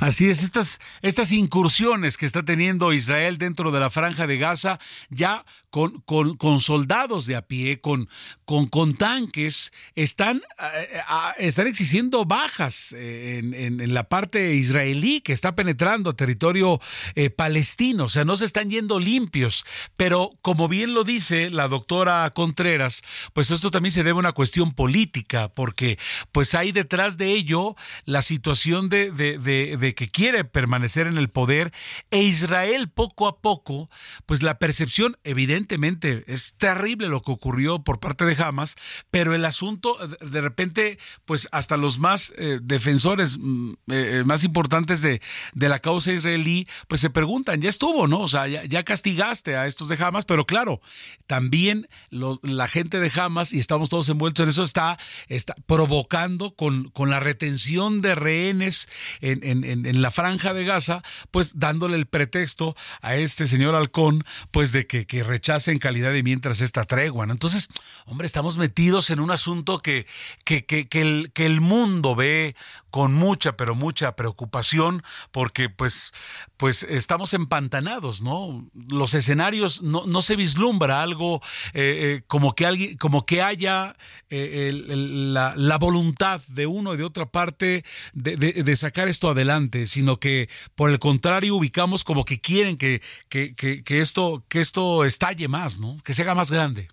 A: Así es, estas, estas incursiones que está teniendo Israel dentro de la franja de Gaza, ya con, con, con soldados de a pie, con, con, con tanques, están, eh, ah, están existiendo bajas eh, en, en- la parte israelí que está penetrando territorio eh, palestino, o sea, no se están yendo limpios, pero como bien lo dice la doctora Contreras, pues esto también se debe a una cuestión política, porque pues hay detrás de ello la situación de, de- de- de que quiere permanecer en el poder e Israel poco a poco, pues la percepción evidentemente es terrible lo que ocurrió por parte de Hamas, pero el asunto de- repente, pues hasta los más eh, defensores mm, eh, más importantes de, la causa israelí, pues se preguntan, ya estuvo, ¿no? O sea, ya, ya castigaste a estos de Hamas, pero claro, también la gente de Hamas, y estamos todos envueltos en eso, está, está provocando con la retención de rehenes en, en- en- la franja de Gaza, pues dándole el pretexto a este señor Halcón, pues de que, que rechace en calidad de mientras esta tregua. Entonces, hombre, estamos metidos en un asunto que, que, que, que el, que el mundo ve con mucha, pero mucha preocupación, porque pues, pues estamos empantanados, ¿no? Los escenarios no, no se vislumbra algo eh, eh, como que alguien, como que haya eh, la, la voluntad de uno de otra parte de, de- sacar esto adelante, sino que por el contrario ubicamos como que quieren que, que, que, que esto, que esto estalle más, ¿no? Que se haga más grande.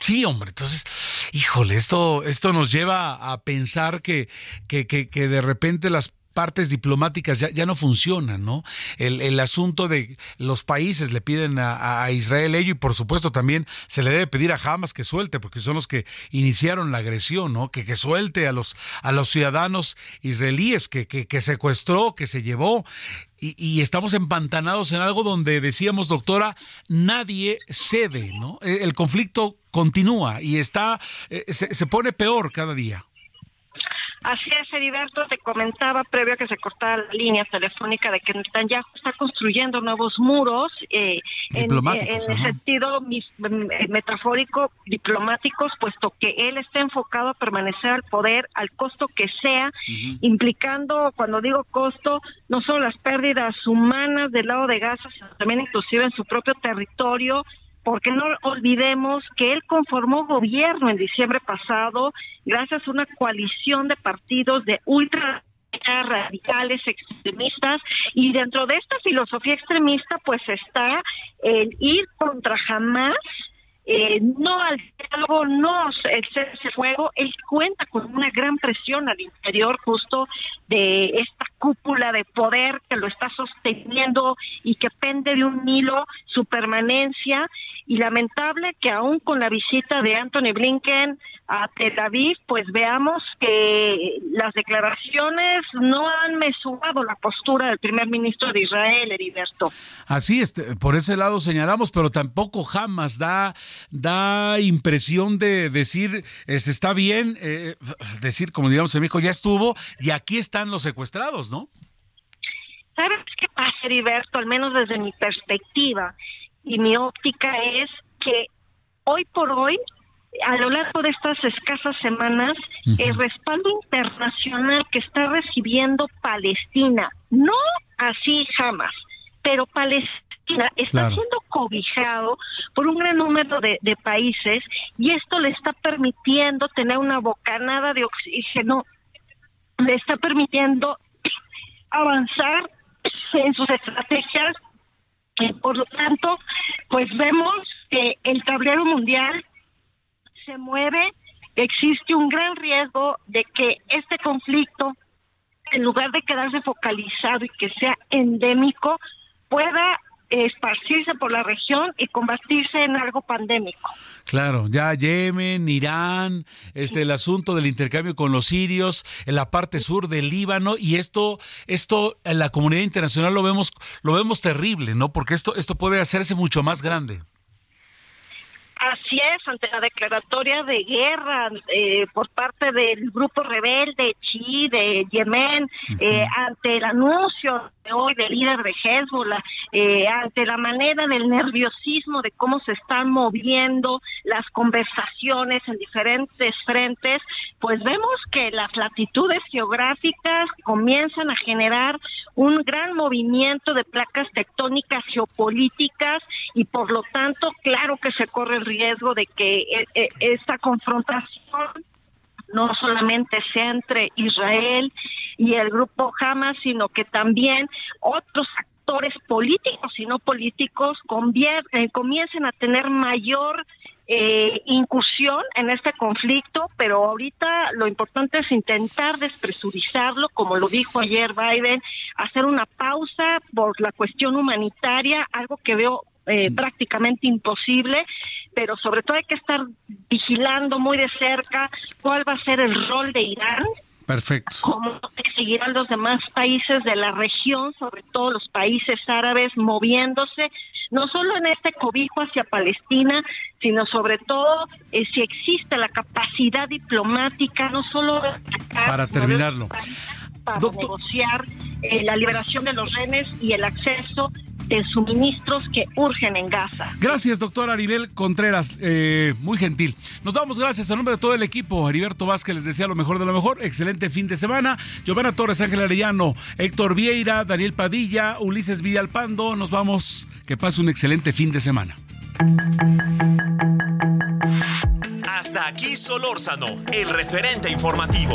A: Sí, hombre, entonces, híjole, esto, esto nos lleva a pensar que, que, que, que de repente las partes diplomáticas ya, ya no funcionan, ¿no? El, el asunto de los países le piden a, a Israel ello y por supuesto también se le debe pedir a Hamas que suelte, porque son los que iniciaron la agresión, ¿no? Que, que suelte a los, a los ciudadanos israelíes que, que, secuestró, que se llevó. Y, y estamos empantanados en algo donde decíamos, doctora, nadie cede, ¿no? El, el conflicto continúa y está, eh, se, se pone peor cada día.
X: Así es, Heriberto, te comentaba previo a que se cortara la línea telefónica de que Netanyahu está construyendo nuevos muros eh, en, en el sentido mis- eh, metafórico diplomáticos, puesto que él está enfocado a permanecer al poder al costo que sea, implicando, cuando digo costo, no solo las pérdidas humanas del lado de Gaza, sino también inclusive en su propio territorio
Z: porque no olvidemos que él conformó gobierno en diciembre pasado gracias a una coalición de partidos de ultra radicales extremistas y dentro de esta filosofía extremista pues está el ir contra jamás eh, no al diálogo, no el cese fuego, él cuenta con una gran presión al interior justo de esta cúpula de poder que lo está sosteniendo y que pende de un hilo su permanencia y lamentable que aún con la visita de Anthony Blinken a Tel Aviv, pues veamos que las declaraciones no han mesurado la postura del primer ministro de Israel, Heriberto.
A: Así es, por ese lado señalamos, pero tampoco jamás da, da impresión de decir, este, está bien, eh, decir, como digamos en México, ya estuvo y aquí están los secuestrados, ¿no?
Z: ¿Sabes qué pasa, Heriberto? Al menos desde mi perspectiva y mi óptica es que hoy por hoy a lo largo de estas escasas semanas, el respaldo internacional que está recibiendo Palestina, no así jamás, pero Palestina está siendo cobijado por un gran número de, de países y esto le está permitiendo tener una bocanada de oxígeno, le está permitiendo avanzar en sus estrategias y por lo tanto, pues vemos que el tablero mundial se mueve, existe un gran riesgo de que este conflicto, en lugar de quedarse focalizado y que sea endémico, pueda esparcirse por la región y convertirse en algo pandémico.
A: Claro, ya Yemen, Irán, este el asunto del intercambio con los sirios, en la parte sur del Líbano y esto esto en la comunidad internacional lo vemos lo vemos terrible, ¿no? Porque esto esto puede hacerse mucho más grande.
Z: Así es, ante la declaratoria de guerra eh, por parte del grupo rebelde Chi de Yemen, eh, ante el anuncio de hoy del líder de Hezbollah, eh, ante la manera del nerviosismo de cómo se están moviendo las conversaciones en diferentes frentes, pues vemos que las latitudes geográficas comienzan a generar un gran movimiento de placas tectónicas geopolíticas y por lo tanto, claro que se corre el riesgo de que eh, eh, esta confrontación no solamente sea entre Israel y el grupo Hamas, sino que también otros actores políticos y no políticos eh, comiencen a tener mayor eh, incursión en este conflicto, pero ahorita lo importante es intentar despresurizarlo, como lo dijo ayer Biden, hacer una pausa por la cuestión humanitaria, algo que veo eh, prácticamente imposible, pero sobre todo hay que estar vigilando muy de cerca cuál va a ser el rol de Irán,
A: Perfecto.
Z: cómo seguirán los demás países de la región, sobre todo los países árabes, moviéndose, no solo en este cobijo hacia Palestina, sino sobre todo eh, si existe la capacidad diplomática, no solo atacar,
A: Para terminarlo.
Z: para negociar eh, la liberación de los rehenes y el acceso de suministros que urgen en Gaza.
A: Gracias, doctor Aribel Contreras, eh, muy gentil. Nos damos gracias a nombre de todo el equipo. Heriberto Vázquez les desea lo mejor de lo mejor. Excelente fin de semana. Giovanna Torres, Ángel Arellano, Héctor Vieira, Daniel Padilla, Ulises Villalpando. Nos vamos. Que pase un excelente fin de semana.
D: Hasta aquí Solórzano, el referente informativo.